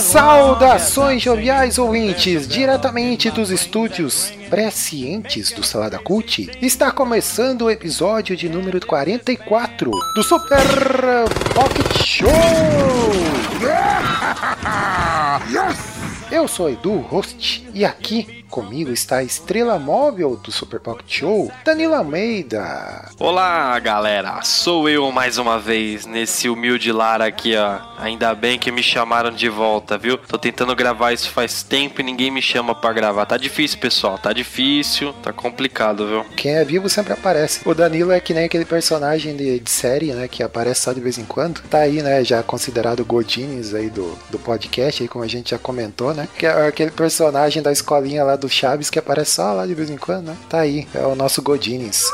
Saudações joviais ouvintes, diretamente dos estúdios prescientes do Salada Cult, está começando o episódio de número 44 do Super Pocket Show! Eu sou Edu, host, e aqui comigo está a estrela móvel do Super Pocket Show, Danilo Almeida. Olá, galera. Sou eu mais uma vez nesse humilde lar aqui, ó. Ainda bem que me chamaram de volta, viu? Tô tentando gravar isso faz tempo e ninguém me chama para gravar. Tá difícil, pessoal. Tá difícil, tá complicado, viu? Quem é vivo sempre aparece. O Danilo é que nem aquele personagem de, de série, né, que aparece só de vez em quando. Tá aí, né, já considerado Godines aí do, do podcast, aí como a gente já comentou, né? Que é aquele personagem da escolinha lá do Chaves que aparece só lá de vez em quando, né? Tá aí, é o nosso Godines.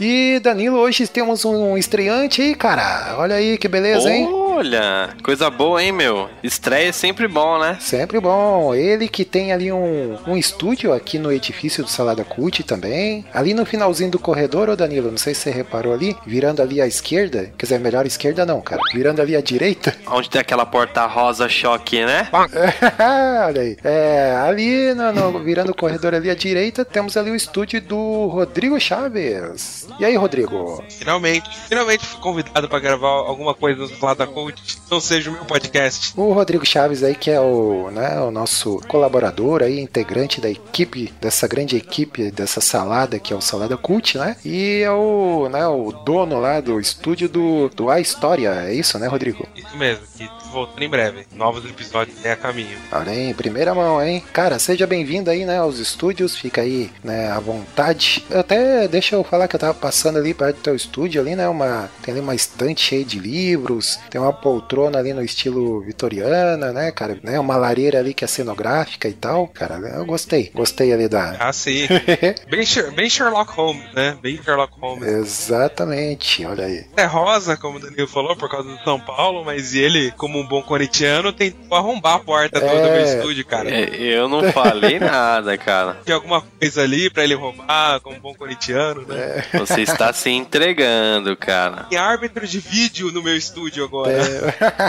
E Danilo, hoje temos um estreante aí, cara. Olha aí que beleza, hein? Olha, coisa boa, hein, meu? Estreia é sempre bom, né? Sempre bom. Ele que tem ali um, um estúdio aqui no edifício do Salada Cult também. Ali no finalzinho do corredor, ô Danilo, não sei se você reparou ali, virando ali à esquerda. Quer dizer, melhor esquerda não, cara. Virando ali à direita. Onde tem aquela porta rosa choque, né? Olha aí. É, ali no, no- virando o corredor ali à direita, temos ali o estúdio do Rodrigo Chaves. E aí, Rodrigo? Finalmente, finalmente fui convidado pra gravar alguma coisa do Salada Cult, não seja o meu podcast. O Rodrigo Chaves aí, que é o, né, o nosso colaborador aí, integrante da equipe, dessa grande equipe, dessa salada que é o Salada Cult, né? E é o, né, o dono lá do estúdio do, do A História, é isso, né, Rodrigo? Isso mesmo, que voltando em breve. Novos episódios é a caminho. Olha aí, em primeira mão, hein? Cara, seja bem-vindo aí, né, aos estúdios, fica aí, né, à vontade. Até, deixa eu falar que eu tava passando ali perto do teu estúdio ali, né, uma, tem ali uma estante cheia de livros, tem uma poltrona ali no estilo vitoriana, né, cara, né, uma lareira ali que é cenográfica e tal, cara, eu gostei, gostei ali da... Ah, sim. bem, bem Sherlock Holmes, né? Bem Sherlock Holmes. Exatamente, olha aí. É rosa, como o Danilo falou, por causa do São Paulo, mas ele, como um bom corintiano, tentou arrombar a porta do, do É. meu estúdio, cara. É, Eu não falei nada, cara. Tinha alguma coisa ali pra ele roubar, como um bom corintiano, né? Você está se entregando, cara. Tem árbitro de vídeo no meu estúdio agora.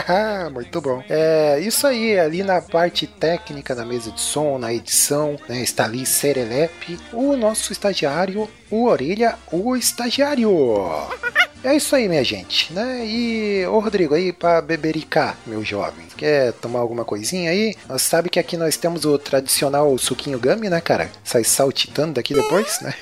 É, muito bom. É, isso aí, ali na parte técnica da mesa de som, na edição, né, está ali Serelepe, o nosso estagiário, o Orelha, o estagiário. É isso aí, minha gente, né? E, ô Rodrigo, aí pra bebericar, meu jovem, quer tomar alguma coisinha aí? Nós sabe que aqui nós temos o tradicional suquinho gummy, né, cara? Sai saltitando daqui depois, né?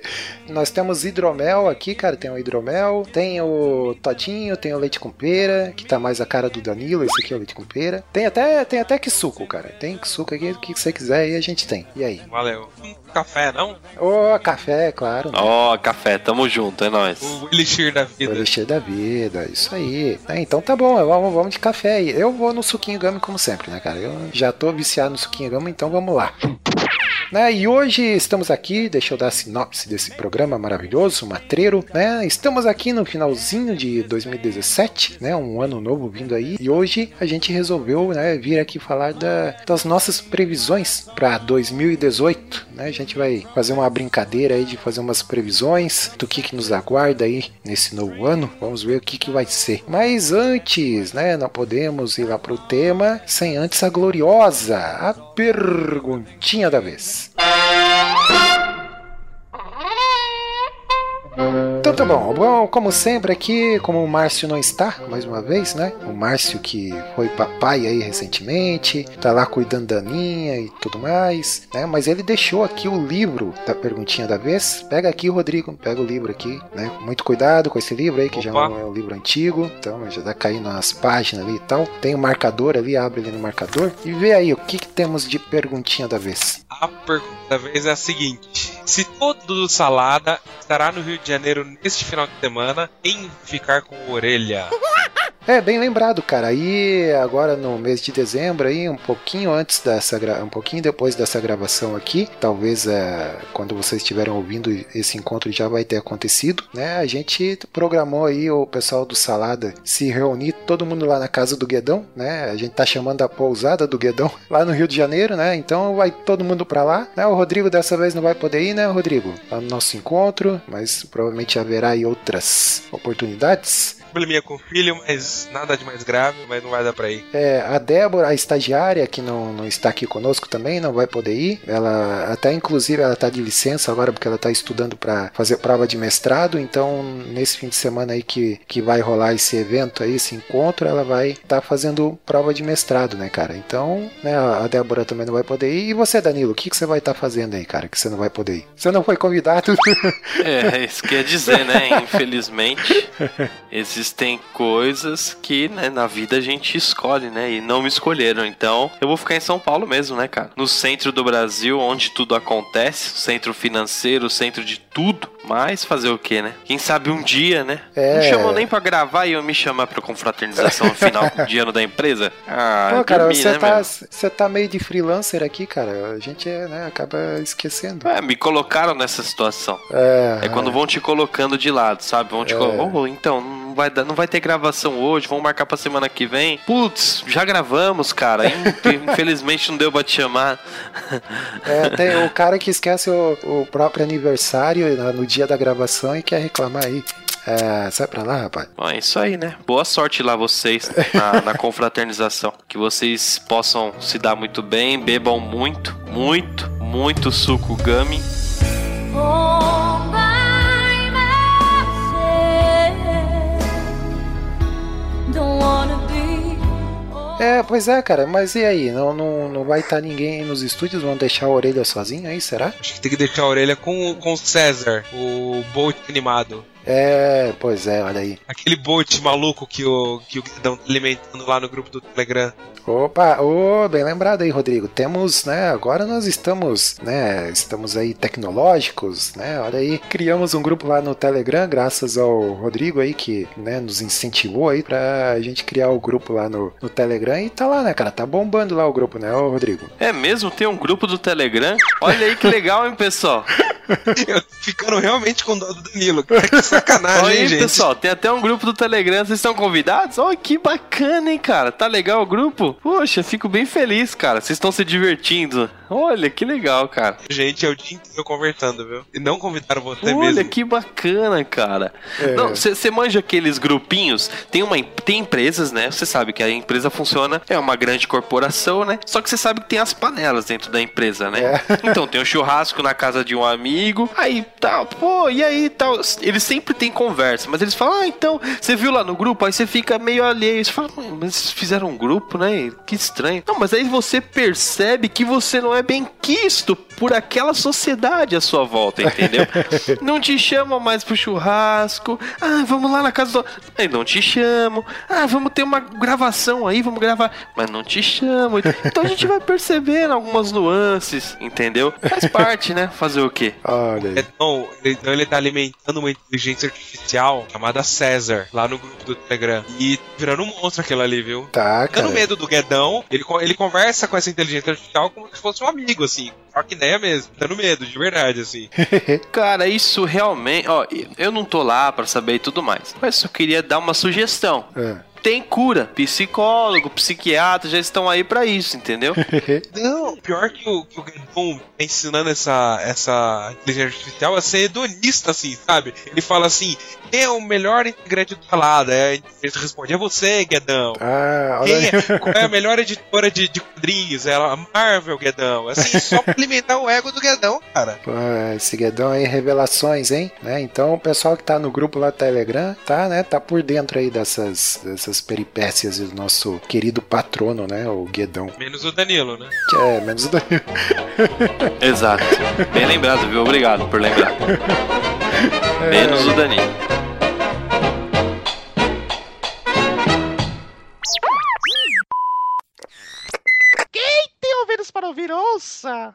nós temos hidromel aqui, cara, tem o hidromel, tem o todinho, tem o leite com pera, que tá mais a cara do Danilo, esse aqui é o leite com pera. Tem até, tem até que suco, cara. Tem que suco aqui, o que você quiser aí a gente tem. E aí? Valeu. Café, não? Ô, café, claro. Ó, café, tamo junto, é nóis. O elixir da O vida. elixir da vida, isso aí. É, então tá bom, vamos, vamos de café aí. Eu vou no suquinho gummy como sempre, né, cara? Eu já tô viciado no suquinho gummy, então vamos lá. Né, e hoje estamos aqui, deixa eu dar a sinopse desse programa maravilhoso, matreiro, né? Estamos aqui no finalzinho de 2017, né? Um ano novo vindo aí. E hoje a gente resolveu, né, vir aqui falar da- das nossas previsões para 2018, né? Gente vai fazer uma brincadeira aí de fazer umas previsões do que que nos aguarda aí nesse novo ano. Vamos ver o que que vai ser. Mas antes, né, não podemos ir lá pro tema sem antes a gloriosa, a perguntinha da vez. Então tá bom. Bom, como sempre aqui, como o Márcio não está, mais uma vez, né? O Márcio que foi papai aí recentemente, tá lá cuidando da Aninha e tudo mais, né? Mas ele deixou aqui o livro da perguntinha da vez. Pega aqui, Rodrigo, pega o livro aqui, né? Muito cuidado com esse livro aí, que já Opa. não é um livro antigo, então já tá caindo nas páginas ali e tal. Tem o marcador ali, abre ali no marcador e vê aí o que, que temos de perguntinha da vez. A pergunta da vez é a seguinte: Se todo salada estará no Rio de Janeiro neste final de semana, em ficar com orelha? É, bem lembrado, cara. Aí agora no mês de dezembro, aí um pouquinho antes dessa gra... um pouquinho depois dessa gravação aqui, talvez é, quando vocês estiverem ouvindo esse encontro já vai ter acontecido, né? A gente programou aí o pessoal do Salada se reunir, todo mundo lá na casa do Guedão, né? A gente tá chamando a pousada do Guedão lá no Rio de Janeiro, né? Então vai todo mundo para lá, né? O Rodrigo dessa vez não vai poder ir, né, Rodrigo? Lá no nosso encontro, mas provavelmente haverá aí outras oportunidades probleminha com o filho, mas nada de mais grave, mas não vai dar pra ir. É, a Débora, a estagiária, que não, não está aqui conosco também, não vai poder ir. Ela, até inclusive, ela tá de licença agora porque ela tá estudando para fazer prova de mestrado. Então, nesse fim de semana aí que, que vai rolar esse evento aí, esse encontro, ela vai estar tá fazendo prova de mestrado, né, cara? Então, né, a Débora também não vai poder ir. E você, Danilo, o que, que você vai estar tá fazendo aí, cara, que você não vai poder ir? Você não foi convidado? É, isso quer dizer, né? Infelizmente, esses existem coisas que, né, na vida a gente escolhe, né? E não me escolheram. Então, eu vou ficar em São Paulo mesmo, né, cara? No centro do Brasil, onde tudo acontece, centro financeiro, centro de tudo. Mas fazer o que, né? Quem sabe um dia, né? É... Não chamou nem pra gravar e eu me chamar pra confraternização no final de ano da empresa. Ah, Pô, cara, dormi, você, né, tá, você tá meio de freelancer aqui, cara. A gente né, acaba esquecendo. É, me colocaram nessa situação. É, é quando vão te colocando de lado, sabe? Vão te é. colocando. Oh, então, não vai, não vai ter gravação hoje, vamos marcar pra semana que vem. Putz, já gravamos, cara. Infelizmente não deu pra te chamar. É, tem o cara que esquece o, o próprio aniversário no dia da gravação e quer reclamar aí. É, sai pra lá, rapaz. Bom, é isso aí, né? Boa sorte lá vocês na, na confraternização. Que vocês possam se dar muito bem, bebam muito, muito, muito suco gummy. Oh, É, pois é, cara, mas e aí? Não, não, não vai estar tá ninguém nos estúdios? Vão deixar a orelha sozinho aí, será? Acho que tem que deixar a orelha com, com o César, o Bolt animado. É, pois é, olha aí. Aquele bot maluco que o que o Guidão tá alimentando lá no grupo do Telegram. Opa, oh, bem lembrado aí, Rodrigo. Temos, né, agora nós estamos, né, estamos aí tecnológicos, né? Olha aí, criamos um grupo lá no Telegram graças ao Rodrigo aí que, né, nos incentivou aí pra gente criar o grupo lá no, no Telegram e tá lá, né, cara? Tá bombando lá o grupo, né, ô Rodrigo? É mesmo? Tem um grupo do Telegram? Olha aí que legal, hein, pessoal? Eu ficando realmente com dó do Danilo. Que sacanagem, Olha aí, gente. pessoal, tem até um grupo do Telegram. Vocês estão convidados? Olha que bacana, hein, cara? Tá legal o grupo? Poxa, fico bem feliz, cara. Vocês estão se divertindo. Olha, que legal, cara. Gente, é o dia inteiro conversando, viu? E não convidaram você Olha, mesmo. Olha, que bacana, cara. É. Não, você manja aqueles grupinhos? Tem, uma, tem empresas, né? Você sabe que a empresa funciona, é uma grande corporação, né? Só que você sabe que tem as panelas dentro da empresa, né? É. Então, tem um churrasco na casa de um amigo, aí tal, tá, pô, e aí tal. Eles sempre têm conversa, mas eles falam, ah, então, você viu lá no grupo? Aí você fica meio alheio. Você fala, mas fizeram um grupo, né? Que estranho. Não, mas aí você percebe que você não é bem quisto por aquela sociedade à sua volta, entendeu? não te chamam mais pro churrasco. Ah, vamos lá na casa do. Aí não te chamam. Ah, vamos ter uma gravação aí, vamos gravar. Mas não te chamam. Então a gente vai percebendo algumas nuances, entendeu? Faz parte, né? Fazer o quê? Olha aí. Então, então ele tá alimentando uma inteligência artificial chamada César, lá no grupo do Telegram. E virando um monstro aquilo ali, viu? Tá, cara. Dando medo do Guedão, ele, ele conversa com essa inteligência artificial como se fosse um amigo, assim. Só que ideia mesmo, dando medo, de verdade, assim. Cara, isso realmente. Ó, eu não tô lá para saber e tudo mais. Mas eu queria dar uma sugestão. É tem cura. Psicólogo, psiquiatra já estão aí para isso, entendeu? Não, pior que o, que o Gandon tá ensinando essa, essa inteligência artificial a ser hedonista, assim, sabe? Ele fala assim: quem é o melhor integrante do salada? Aí ele responde: é você, Guedão. Ah, quem é, qual é a melhor editora de, de quadrinhos? Ela, a Marvel, Guedão. Assim, só pra alimentar o ego do Guedão, cara. Pô, esse Guedão aí, revelações, hein? Né? Então o pessoal que tá no grupo lá do Telegram, tá, né? Tá por dentro aí dessas, dessas essas peripécias do nosso querido patrono, né? O Guedão. Menos o Danilo, né? É, menos o Danilo. Exato. Bem lembrado, viu? Obrigado por lembrar. Menos o Danilo. Quem tem ouvidos para ouvir, ouça!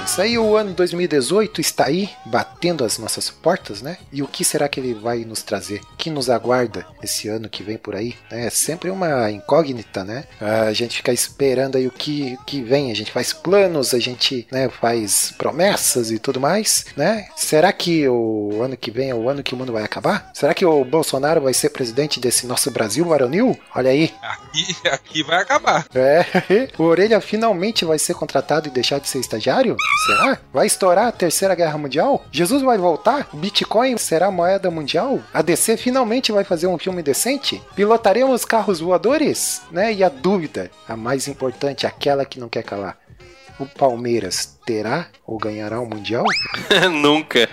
jovens, aí o ano 2018 está aí, batendo as nossas portas, né? E o que será que ele vai nos trazer? O que nos aguarda esse ano que vem por aí? É sempre uma incógnita, né? A gente fica esperando aí o que, o que vem, a gente faz planos, a gente né, faz promessas e tudo mais, né? Será que o ano que vem é o ano que o mundo vai acabar? Será que o Bolsonaro vai ser presidente desse nosso Brasil varonil? Olha aí. Aqui, aqui vai acabar. É, o Orelha finalmente vai ser contratado e deixar de ser estagiário? Será? Vai estourar a terceira guerra mundial? Jesus vai voltar? Bitcoin será moeda mundial? A DC finalmente vai fazer um filme decente? Pilotaremos carros voadores? Né? E a dúvida, a mais importante, aquela que não quer calar. O Palmeiras terá ou ganhará o Mundial? Nunca.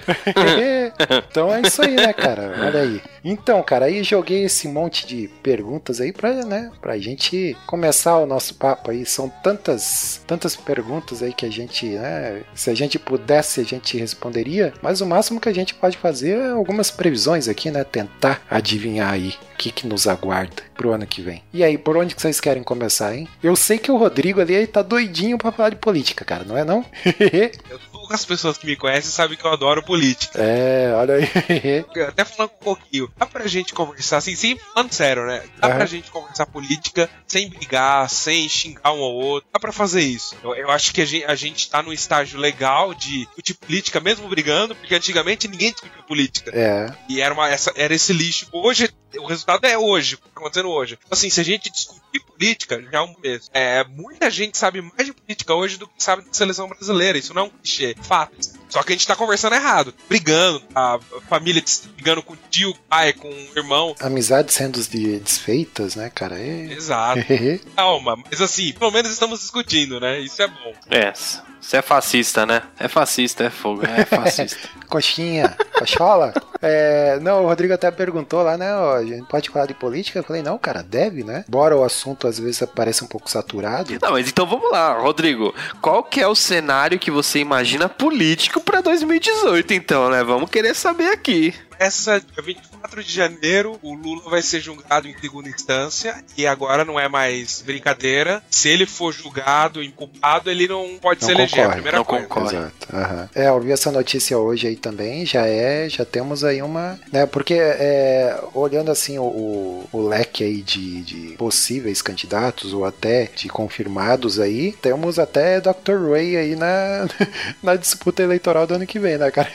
então é isso aí, né, cara? Olha aí. Então, cara, aí joguei esse monte de perguntas aí pra, né, pra gente começar o nosso papo aí. São tantas, tantas perguntas aí que a gente, né, se a gente pudesse, a gente responderia, mas o máximo que a gente pode fazer é algumas previsões aqui, né, tentar adivinhar aí o que, que nos aguarda pro ano que vem. E aí, por onde que vocês querem começar, hein? Eu sei que o Rodrigo ali tá doidinho pra falar de política, cara, não é não? Eu poucas pessoas que me conhecem sabem que eu adoro política. É, olha aí. Até falando um pouquinho, dá pra gente conversar assim, sem falando sério, né? Dá uhum. pra gente conversar política sem brigar, sem xingar um ao outro. Dá pra fazer isso. Eu, eu acho que a gente, a gente tá num estágio legal de discutir política, mesmo brigando, porque antigamente ninguém discutia política. É. E era, uma, essa, era esse lixo. Hoje, o resultado é hoje, o que tá acontecendo hoje. Então, assim, se a gente discutir política, já é um mês. É, muita gente sabe mais de política hoje do que sabe de seleção brasileira. Isso não é um clichê fato. Só que a gente tá conversando errado, brigando, a família brigando com o tio, pai, com o irmão. Amizades sendo desfeitas, né, cara? É... Exato. Calma, mas assim, pelo menos estamos discutindo, né? Isso é bom. É, você é fascista, né? É fascista, é fogo, é fascista. Coxinha, cochola. É, não, o Rodrigo até perguntou lá, né? Ó, a gente pode falar de política? Eu falei, não, cara, deve, né? Bora o assunto às vezes parece um pouco saturado. Não, mas então vamos lá, Rodrigo. Qual que é o cenário que você imagina político para 2018, então, né? Vamos querer saber aqui essa dia 24 de janeiro, o Lula vai ser julgado em segunda instância e agora não é mais brincadeira. Se ele for julgado inculpado, ele não pode não se eleger. A primeira não coisa. Concorre. Exato. Uhum. É, eu vi essa notícia hoje aí também. Já é, já temos aí uma, né? Porque é, olhando assim o, o leque aí de, de possíveis candidatos ou até de confirmados aí, temos até Dr. Ray aí na, na disputa eleitoral do ano que vem, né, cara?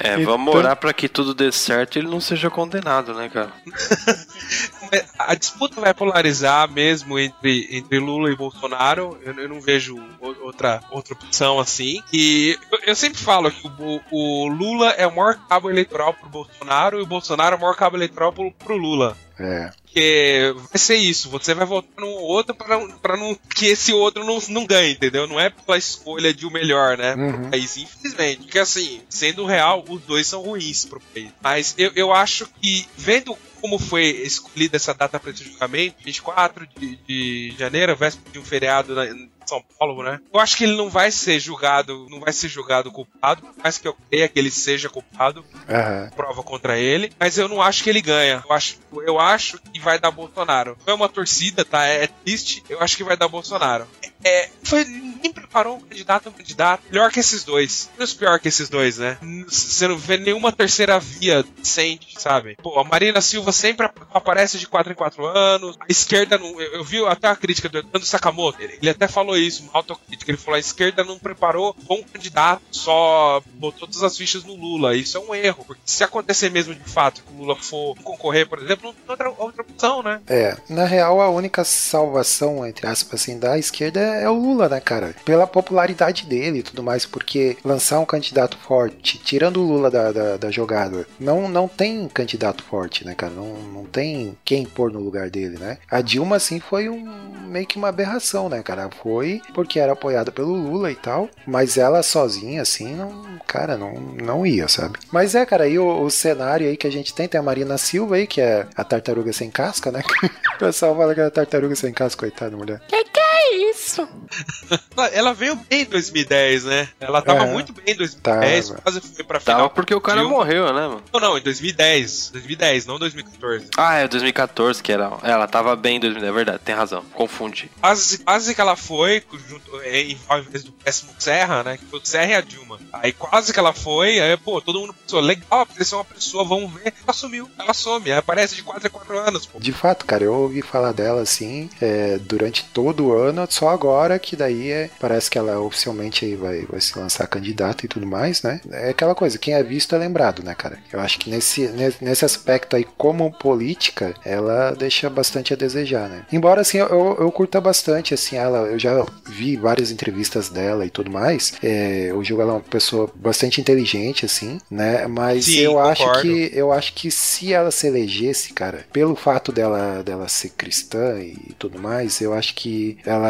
É, então... vamos orar para que tudo dê certo e ele não seja condenado, né, cara? a disputa vai polarizar mesmo entre, entre Lula e Bolsonaro. Eu, eu não vejo outra, outra opção assim. E eu, eu sempre falo que o, o, Lula é o maior cabo eleitoral pro Bolsonaro e o Bolsonaro é o maior cabo eleitoral pro, pro Lula. É. Porque vai ser isso, você vai votar num outro pra, pra não, que esse outro não, não ganhe, entendeu? Não é pela escolha de o melhor, né? Uhum. Pro país, infelizmente. Porque assim, sendo real, os dois são ruins pro país. Mas eu, eu acho que, vendo como foi escolhida essa data para esse julgamento, 24 de, de janeiro, véspera de um feriado na, São Paulo, né? Eu acho que ele não vai ser julgado, não vai ser julgado culpado, mais que eu creia que ele seja culpado, uhum. prova contra ele, mas eu não acho que ele ganha. Eu acho, eu acho que vai dar Bolsonaro. Foi uma torcida, tá? É, é triste, eu acho que vai dar Bolsonaro. É, foi, ninguém preparou um candidato um candidato melhor que esses dois. Menos pior que esses dois, né? Você não vê nenhuma terceira via decente, sabe? Pô, a Marina Silva sempre aparece de 4 em 4 anos. A esquerda não. Eu, eu vi até a crítica do Eduardo Sakamoto. Ele, ele, até falou isso, uma autocrítica. Ele falou: a esquerda não preparou bom candidato, só botou todas as fichas no Lula. Isso é um erro. Porque se acontecer mesmo de fato que o Lula for concorrer, por exemplo, não tem outra, outra opção, né? É, na real, a única salvação, entre aspas, assim, da esquerda é o Lula, né, cara? Pela popularidade dele e tudo mais, porque lançar um candidato forte, tirando o Lula da, da, da jogada, não, não tem candidato forte, né, cara? Não, não tem quem pôr no lugar dele, né? A Dilma, assim, foi um meio que uma aberração, né, cara? Foi porque era apoiada pelo Lula e tal, mas ela sozinha, assim, não, cara, não, não ia, sabe? Mas é, cara, aí o, o cenário aí que a gente tem, tem a Marina Silva aí, que é a tartaruga sem casca, né? o pessoal fala que é a tartaruga sem casca, coitada mulher. Que que é isso? Ela- veio bem em 2010, né? Ela tava É. muito bem em 2010, Tava. quase foi pra final. Tava porque o cara morreu, né, mano? Não, não, em 2010. 2010, não 2014. Ah, é 2014 que era. Ela tava bem em 2010, é verdade, tem razão. Confunde. Quase, quase que ela foi, junto, é, em ao invés do péssimo Serra, né? Que foi o Serra e a Dilma. Aí quase que ela foi, aí, pô, todo mundo pensou, legal, apareceu uma pessoa, vamos ver. Ela sumiu, ela some, aí aparece de 4 a 4 anos, pô. De fato, cara, eu ouvi falar dela assim é, durante todo o ano, só agora que daí é, parece que ela oficialmente aí vai, vai se lançar candidata e tudo mais, né? É aquela coisa, quem é visto é lembrado, né, cara? Eu acho que nesse, ne- nesse aspecto aí, como política, ela deixa bastante a desejar, né? Embora assim, eu, eu curta bastante, assim, ela, eu já vi várias entrevistas dela e tudo mais. É, eu julgo ela uma pessoa bastante inteligente, assim, né? Mas Sim, eu acho concordo. que eu acho que se ela se elegesse, cara, pelo fato dela, dela ser cristã e tudo mais, eu acho que ela,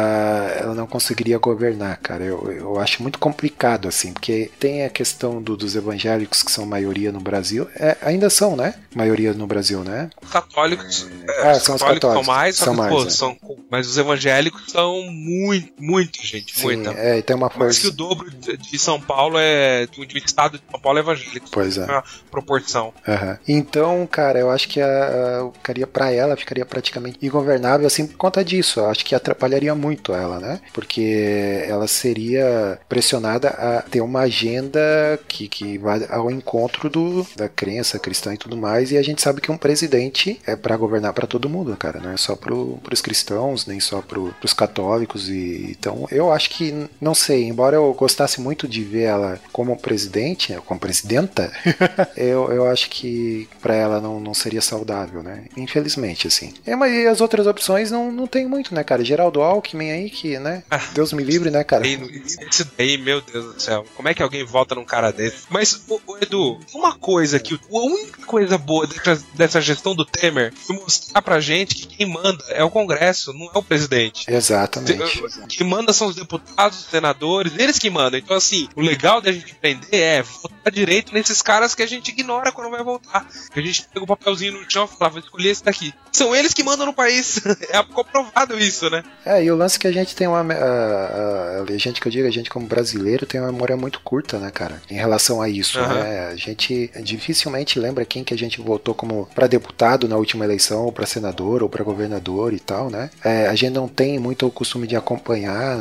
ela não conseguiria governar, cara. Eu, eu acho muito complicado, assim, porque tem a questão do- dos evangélicos que são maioria no Brasil, é, ainda são, né? Maioria no Brasil, né? Os católicos, é, Ah, são os católicos são católicos, mais, são mais, pô, né? são, mas os evangélicos são muito, muita gente, Sim, muita. é, e tem uma Mais que força. o dobro de São Paulo é. Do do estado de São Paulo é evangélico. Pois é. Uma proporção. Aham. Então, cara, eu acho que a, a, ficaria para ela ficaria praticamente ingovernável assim por conta disso. Eu acho que atrapalharia muito ela, né? Porque ela seria pressionada a ter uma agenda que, que vai ao encontro do, da crença cristã e tudo mais. E a gente sabe que um presidente é para governar para todo mundo, cara. Não é só para os cristãos, nem só para os católicos. E então, eu acho que não sei. Embora eu gostasse muito de ver ela como presidente, né, como presidenta, eu, eu acho que pra ela não, não seria saudável, né? Infelizmente, assim. É, mas e as outras opções não, não tem muito, né, cara? Geraldo Alckmin aí, que, né? Deus me livre, né, cara? Esse daí, meu Deus do céu. Como é que alguém vota num cara desse? Mas, ô, ô, Edu, uma coisa que. A única coisa boa dessa, dessa gestão do Temer foi mostrar pra gente que quem manda é o Congresso, não é o presidente. Exatamente. Quem manda são os deputados, os senadores, eles que mandam. Então, assim, o legal da gente aprender é votar direito nesses caras que a gente ignora quando vai votar. Que a gente pega o papelzinho no chão e fala, vou escolher esse daqui. São eles que mandam no país. é comprovado isso, né? É, e o lance é que a gente tem uma. A, a, a gente que eu digo, a gente como brasileiro tem uma memória muito curta, né, cara? Em relação a isso, Aham. né? A gente dificilmente lembra quem que a gente votou como pra deputado na última eleição, ou pra senador, ou pra governador e tal, né? É, a gente não tem muito o costume de acompanhar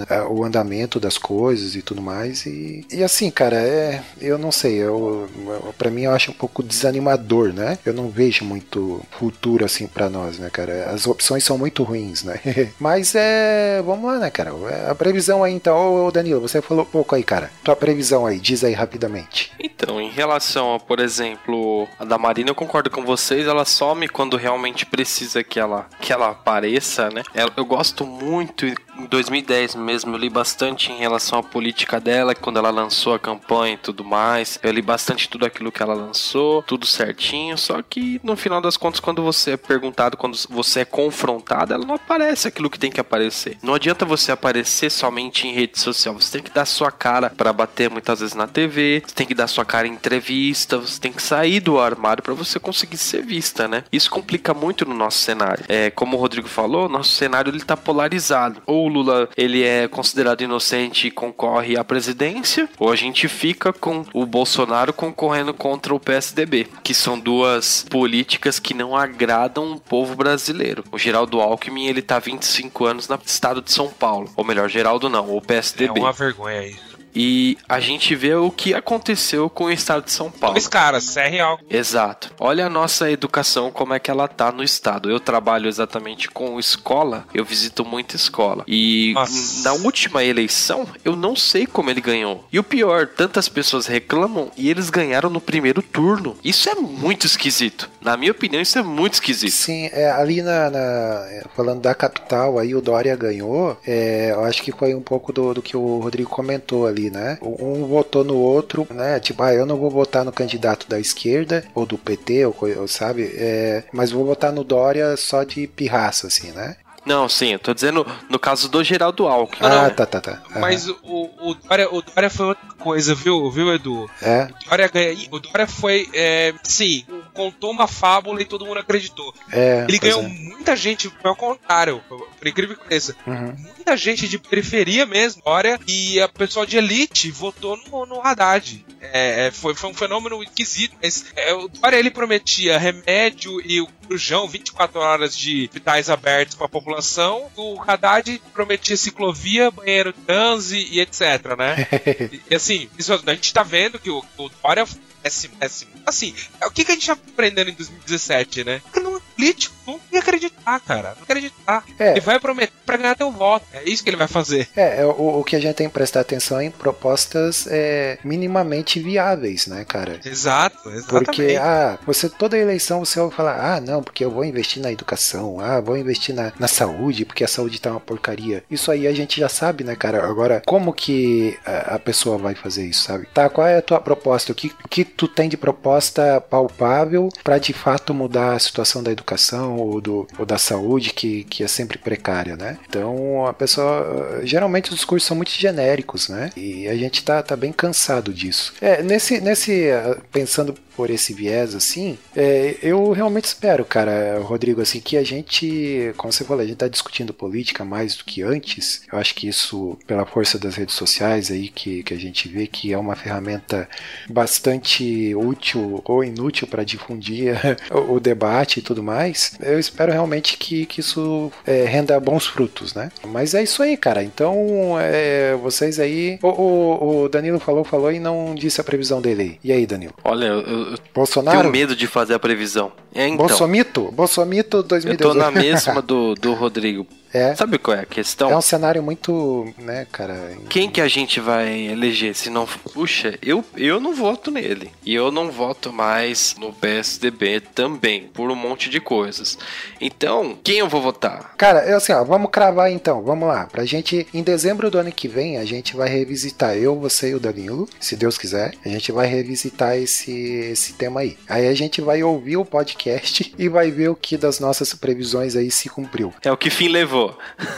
é, o andamento das coisas e tudo mais. E, e assim, cara, é. Eu não sei, eu, eu, pra mim eu acho um pouco desanimador, né? Eu não vejo muito futuro assim pra nós, né, cara? As opções são muito ruins, né? Mas é. Vamos lá, né, cara? A previsão aí então, ô Danilo, você falou pouco aí, cara. Tua previsão aí, diz aí rapidamente. Então, em relação a, por exemplo, a da Marina, eu concordo com vocês, ela some quando realmente precisa que ela, que ela apareça, né? Ela- eu gosto muito, em 2010 mesmo, eu li bastante em relação à política dela, quando ela lançou a campanha e tudo mais. Eu li bastante tudo aquilo que ela lançou, tudo certinho, só que no final das contas, quando você é perguntado, quando você é confrontado, ela não aparece aquilo que tem que aparecer. Não adianta você aparecer somente em rede social, você tem que dar sua cara para bater muitas vezes na TV, você tem que dar sua cara em entrevista, você tem que sair do armário para você conseguir ser vista, né? Isso complica muito no nosso cenário. É, como o Rodrigo falou, nosso cenário ele tá polarizado. Ou Lula ele é considerado inocente e concorre à presidência, ou a gente fica com o Bolsonaro concorrendo contra o PSDB, que são duas políticas que não agradam o povo brasileiro. O Geraldo Alckmin ele tá 25 anos no estado de São Paulo, ou melhor, Geraldo não, o É PSDB. uma vergonha isso. E a gente vê o que aconteceu com o estado de São Paulo. Dois caras, e Alckmin. Exato. Olha a nossa educação, como é que ela tá no estado. Eu trabalho exatamente com escola, eu visito muita escola. E Nossa. na última eleição, eu não sei como ele ganhou. E o pior, tantas pessoas reclamam e eles ganharam no primeiro turno. Isso é muito esquisito. Na minha opinião, isso é muito esquisito. Sim, é, ali na, na- falando da capital, aí o Dória ganhou. é, eu acho que foi um pouco do, do que o Rodrigo comentou ali, né? Um votou no outro, né? Tipo, ah, eu não vou votar no candidato da esquerda ou do PT, ou, ou sabe? É, mas vou votar no Dória só de pirraça, assim, né? Não, sim, eu tô dizendo no caso do Geraldo Alckmin. Ah, né? tá, tá, tá. Aham. Mas o, o, Dória, o Dória foi outra coisa, viu, viu Edu? É, O Dória, ganha- o Dória foi, é, sim, contou uma fábula e todo mundo acreditou. É, Ele ganhou é. muita gente, ao contrário, por incrível que pareça, Uhum. muita gente de periferia mesmo, olha, e a pessoa de elite votou no, no Haddad. É, é, foi, foi um fenômeno esquisito, mas é, o Dória ele prometia remédio e o Crujão 24 horas de hospitais abertos para a população, o Haddad prometia ciclovia, banheiro trans e, etc, né? e, assim, isso, a gente tá vendo que o, o Dória péssimo, péssimo. Assim, o que, que a gente tá aprendendo em 2017, né? Não é político, não tem que acreditar, cara. Não acreditar. É. Ele vai prometer pra ganhar teu voto. É isso que ele vai fazer. É, é, o, o que a gente tem que prestar atenção é em propostas é, minimamente viáveis, né, cara? Exato, exatamente. Porque, ah, você toda eleição você vai falar, ah, não, porque eu vou investir na educação, ah, vou investir na, na saúde, porque a saúde tá uma porcaria. Isso aí a gente já sabe, né, cara? Agora, como que a, a pessoa vai fazer isso, sabe? Tá, qual é a tua proposta? O que, que tu tem de proposta palpável para de fato mudar a situação da educação ou, do, ou da saúde, que, que é sempre precária, né? Então, a pessoa. Geralmente os discursos são muito genéricos, né? E a gente tá, tá bem cansado disso. É, nesse, nesse. ah, Pensando por esse viés assim, é, eu realmente espero, cara, Rodrigo, assim, que a gente, como você falou, a gente tá discutindo política mais do que antes. Eu acho que isso, pela força das redes sociais aí, que, que a gente vê que é uma ferramenta bastante útil ou inútil para difundir o, o debate e tudo mais. Eu espero realmente que, que isso é, renda bons frutos, né? Mas é isso aí, cara. Então, é, vocês aí. O, o, o Danilo falou, falou e não disse a previsão dele. E aí, Danilo? Olha, eu Bolsonaro? tenho medo de fazer a previsão. É, então. Bolsomito? Bolsomito Eu 2018. tô na mesma do, do Rodrigo. É. Sabe qual é a questão? É um cenário muito, né, cara. Quem que a gente vai eleger se não. Puxa, eu, eu não voto nele. E eu não voto mais no PSDB também, por um monte de coisas. Então, quem eu vou votar? Cara, eu assim, ó, vamos cravar então, vamos lá. Pra gente, em dezembro do ano que vem, a gente vai revisitar, eu, você e o Danilo, se Deus quiser, a gente vai revisitar esse, esse tema aí. Aí a gente vai ouvir o podcast e vai ver o que das nossas previsões aí se cumpriu. É o que fim levou.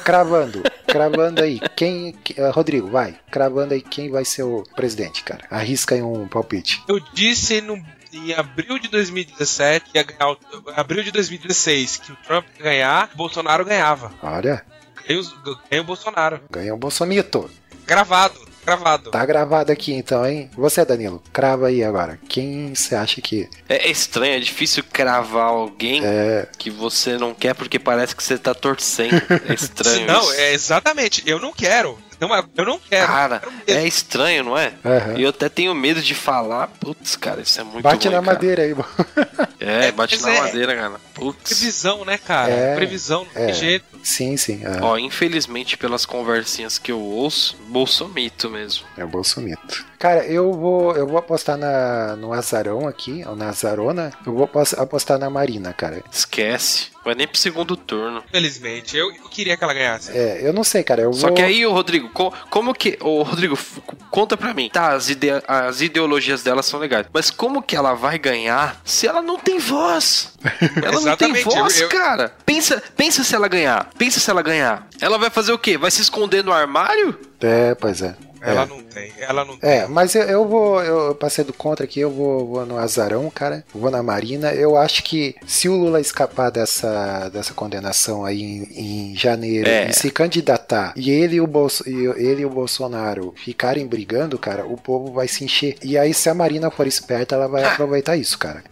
Cravando, cravando aí, quem. que- eh, Rodrigo, vai, cravando aí quem vai ser o presidente, cara. Arrisca aí um palpite. Eu disse no, em abril de 2017, ia ganhar o- abril de 2016, que o Trump ia ganhar, o Bolsonaro ganhava. Olha, ganhei o Bolsonaro. ganhou o Bolsomito. Gravado, gravado. Tá gravado aqui então, hein? Você, Danilo, crava aí agora. Quem você acha que. É, é estranho, é difícil cravar alguém É. que você não quer porque parece que você tá torcendo. É estranho. Não, isso. é exatamente. Eu não quero. Não, é- eu não quero. Cara, Eu não quero é estranho, não é? Aham. E eu até tenho medo de falar. Putz, cara, isso é muito Bate ruim, na cara. madeira aí, mano. É, É, bate mas na é- madeira, cara. Putz. Previsão, né, cara? É, Previsão, não é. tem jeito. Sim, sim. É, Ó, infelizmente, pelas conversinhas que eu ouço, bolsomito mesmo. é o Bolsomito. Cara, eu vou, eu vou apostar na, no Azarão aqui, ou na Azarona. Eu vou apos- apostar na Marina, cara. Esquece. Vai nem pro segundo turno. Infelizmente. Eu, eu queria que ela ganhasse. É, eu não sei, cara. Eu Só vou... que aí, ô Rodrigo, co- como que. Ô Rodrigo, conta pra mim. Tá, as, ide as ideologias dela são legais. Mas como que ela vai ganhar se ela não tem voz? Ela não tem voz, eu- eu- cara. Pensa, pensa se ela ganhar. Pensa se ela ganhar. Ela vai fazer o quê? Vai se esconder no armário? É, pois é. Ela É. não tem. Ela não tem. É, mas eu, eu vou, eu passei do contra aqui, eu vou, vou no Azarão, cara, vou na Marina. Eu acho que se o Lula escapar dessa, dessa condenação aí em, em janeiro É. e se candidatar e ele e, o Bolso, e ele e o Bolsonaro ficarem brigando, cara, o povo vai se encher. E aí, se a Marina for esperta, ela vai aproveitar isso, cara.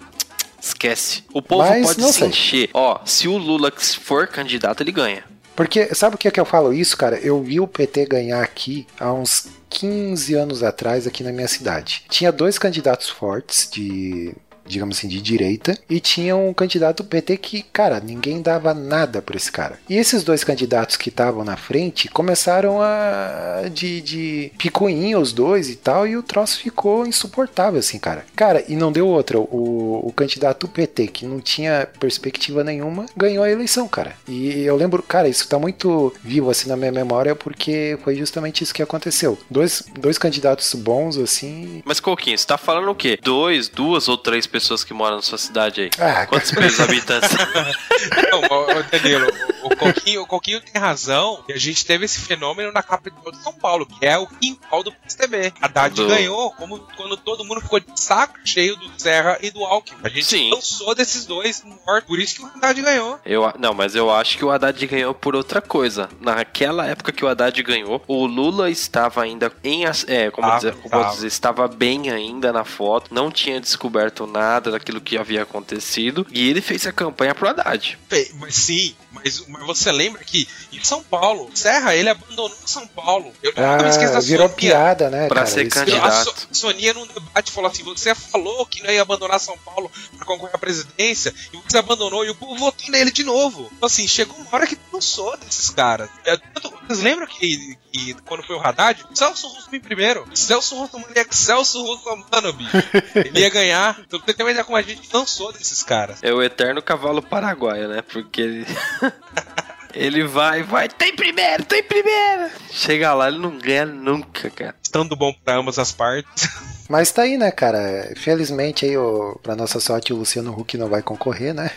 Esquece. O povo Mas pode se sei. encher. Ó, se o Lula for candidato, ele ganha. Porque, sabe o que é que eu falo isso, cara? Eu vi o PT ganhar aqui há uns 15 anos atrás, aqui na minha cidade. Tinha dois candidatos fortes de. Digamos assim, de direita, e tinha um candidato PT que, cara, ninguém dava nada pra esse cara. E esses dois candidatos que estavam na frente começaram a. de, de picuinha os dois e tal, e o troço ficou insuportável, assim, cara. Cara, e não deu outra. O, o candidato PT, que não tinha perspectiva nenhuma, ganhou a eleição, cara. E eu lembro, cara, isso tá muito vivo assim na minha memória, porque foi justamente isso que aconteceu. Dois, dois candidatos bons, assim. Mas, Coquinho, você tá falando o quê? Dois, duas ou três pessoas que moram na sua cidade aí? Ah, Quantos países habitantes? Não, Danilo, Coquinho, o Coquinho tem razão. E a gente teve esse fenômeno na capital de São Paulo, que é o quintal do PSDB. Haddad Do- ganhou como quando todo mundo ficou de saco cheio do Serra e do Alckmin. A gente Sim. cansou desses dois mortos. Por isso que o Haddad ganhou. Eu, não, mas eu acho que o Haddad ganhou por outra coisa. Naquela época que o Haddad ganhou, o Lula estava ainda em. as- É, como, Tava, dizer, como tava. dizer, estava bem ainda na foto, não tinha descoberto nada daquilo que havia acontecido, e ele fez a campanha pro Haddad. Mas sim, mas, mas você lembra que em São Paulo, Serra, ele abandonou São Paulo. Eu nunca me esqueço Ah, da virou Sonia. piada, né, Pra cara? ser Isso- candidato. A So- Sonia num debate falou assim: você falou que não ia abandonar São Paulo pra concorrer à presidência e você abandonou e o povo votou nele de novo. Então, assim, chegou uma hora que cansou desses caras. É, vocês lembram que, que quando foi o Haddad, Celso Russo em primeiro. Celso Russo, moleque, Celso Russo, mano, bicho. Ele ia ganhar. Então, pra você ter uma ideia como a gente cansou desses caras. É o eterno cavalo paraguaio, né? Porque ele. ele vai, vai, tem primeiro, tem primeiro! Chega lá, ele não ganha nunca, cara. Estando bom pra ambas as partes. Mas tá aí, né, cara? Felizmente aí, o, pra nossa sorte, o Luciano Huck não vai concorrer, né?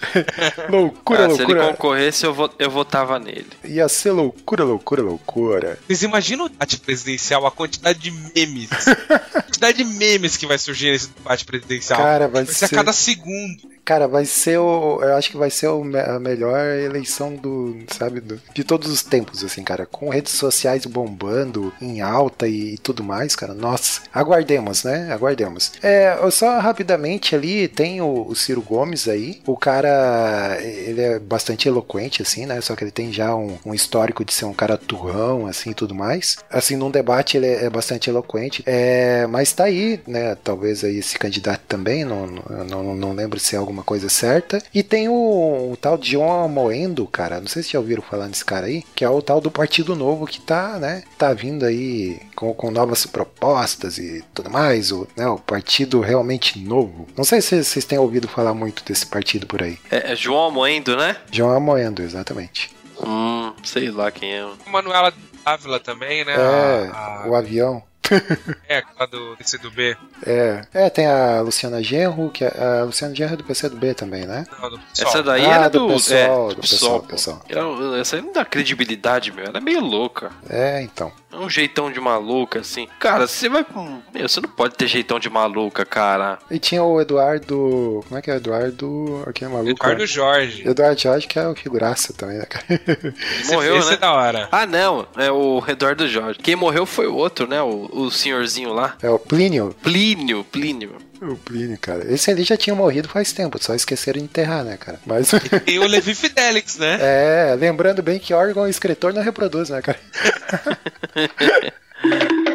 loucura, Ah, se ele loucura. concorresse, eu, vo- eu votava nele. Ia ser loucura, loucura, loucura. Vocês imaginam o debate presidencial, a quantidade de memes? a quantidade de memes que vai surgir nesse debate presidencial. Cara, vai vai ser a ser. cada segundo. Cara, vai ser o. Eu acho que vai ser a melhor eleição do. Sabe? Do, de todos os tempos, assim, cara. Com redes sociais bombando em alta e, tudo mais, cara. Nossa. Aguardemos, né? Aguardemos. É, só rapidamente ali tem o, o Ciro Gomes aí. O cara. Ele é bastante eloquente, assim, né? Só que ele tem já um, um histórico de ser um cara turrão, assim tudo mais. Assim, num debate ele é, é bastante eloquente. É, mas tá aí, né? Talvez aí esse candidato também. Não, não, não, lembro se é alguma coisa certa. E tem o, o tal de John Moendo, cara. Não sei se já ouviram falar nesse cara aí. Que é o tal do Partido Novo que tá, né? Tá vindo aí com, com novas propostas e tudo mais. O, né, o Partido Realmente Novo. Não sei se vocês têm ouvido falar muito desse partido por aí. É, é João Amoendo, né? John Moendo, exatamente. Hum, sei lá quem é. Manuela Ávila também, né? É, A, a, o avião. É, aquela do PCdoB. É, é, tem a Luciana Genro, que é, a Luciana Genro é do PC do B também, né? Não, do. Essa daí Ah, era do do. pessoal, é, do do pessoal, pessoal. Ela- Essa aí não dá credibilidade, meu. Ela é meio louca. É, então. É um jeitão de maluca, assim. Cara, você vai com. Meu, você não pode ter jeitão de maluca, cara. E tinha o Eduardo. Como é que é? Eduardo. Aquele maluco. Eduardo Jorge. Eduardo Jorge, que é o figuraça também, né, cara? Morreu, esse né? é da hora. Ah, não. É o Eduardo Jorge. Quem morreu foi o outro, né? O, o senhorzinho lá. É o Plínio. Plínio, Plínio. O Plínio, cara. Esse ali já tinha morrido faz tempo, só esqueceram de enterrar, né, cara? Mas. Tem o Levi Fidelix, né? É, lembrando bem que órgão escritor não reproduz, né, cara?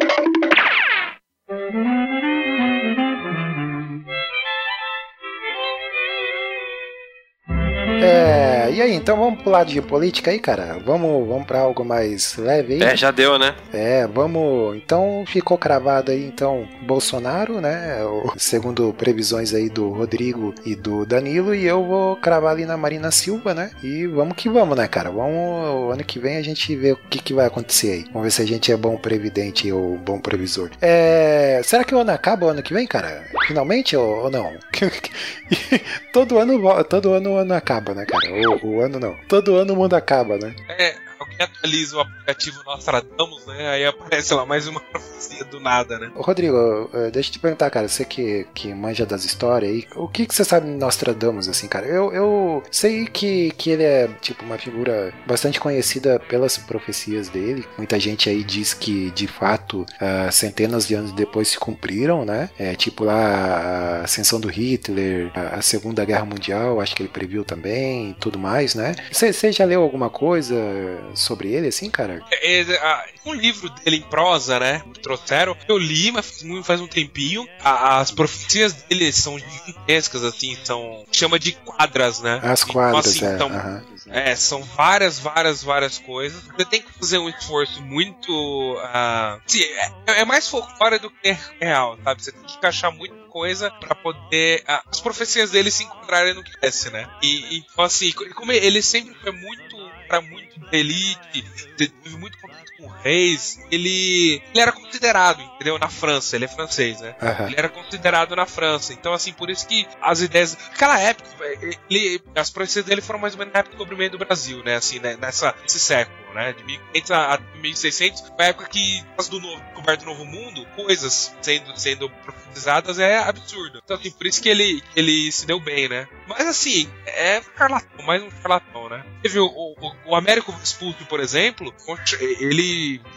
É, e aí, então vamos pro lado de política aí, cara? Vamos, vamos pra algo mais leve aí? É, já deu, né? É, vamos. Então ficou cravado aí, então, Bolsonaro, né? Segundo previsões aí do Rodrigo e do Danilo, e eu vou cravar ali na Marina Silva, né? E vamos que vamos, né, cara? Vamos. Ano que vem a gente vê o que, que vai acontecer aí. Vamos ver se a gente é bom previdente ou bom previsor. É. Será que o ano acaba o ano que vem, cara? Finalmente ou, ou não? todo ano todo ano o ano acaba, né, cara? O, o ano não. Todo ano o mundo acaba, né? É, alguém atualiza o aplicativo Nostradamus, né? Aí aparece lá mais uma profecia do nada, né? Ô, Rodrigo, eh, deixa eu te perguntar, cara, você que, que manja das histórias aí, o que, que você sabe de Nostradamus, assim, cara? Eu, eu sei que, que ele é, tipo, uma figura bastante conhecida pelas profecias dele. Muita gente aí diz que, de fato, ah, centenas de anos depois se cumpriram, né? É, tipo lá a ascensão do Hitler, a, a Segunda Guerra Mundial, acho que ele previu também tudo mais, né? Você já leu alguma coisa sobre ele, assim, cara? É, é, um livro dele em prosa, né? Trouxeram. Eu li, mas faz um tempinho. A- as profecias dele são gigantescas, assim, são. chama de quadras, né? As Então, quadras, assim, é. então, aham. É, são várias, várias, várias coisas. Você tem que fazer um esforço muito. sim, é, é mais folclore do que real, sabe? Você tem que encaixar muita coisa pra poder ah, as profecias dele se encontrarem no que desce, né? E, então, assim, como ele sempre foi muito cara muito elite, teve muito com reis. Ele, ele era considerado, entendeu? Na França, ele é francês, né? Aham. Ele era considerado na França. Então, assim, por isso que as ideias. Naquela época, ele, as profecias dele foram mais ou menos na época do descobrimento do Brasil, né? Assim, né? Nessa, nesse século, né? De 1500 a, a 1600, foi a época que, causa do novo, descoberto do Novo Mundo, coisas sendo, sendo profetizadas é absurdo. Então, assim, por isso que ele, ele se deu bem, né? Mas, assim, é charlatão, mais um charlatão, né? Teve o, o, o Américo Vespucci, por exemplo, ele.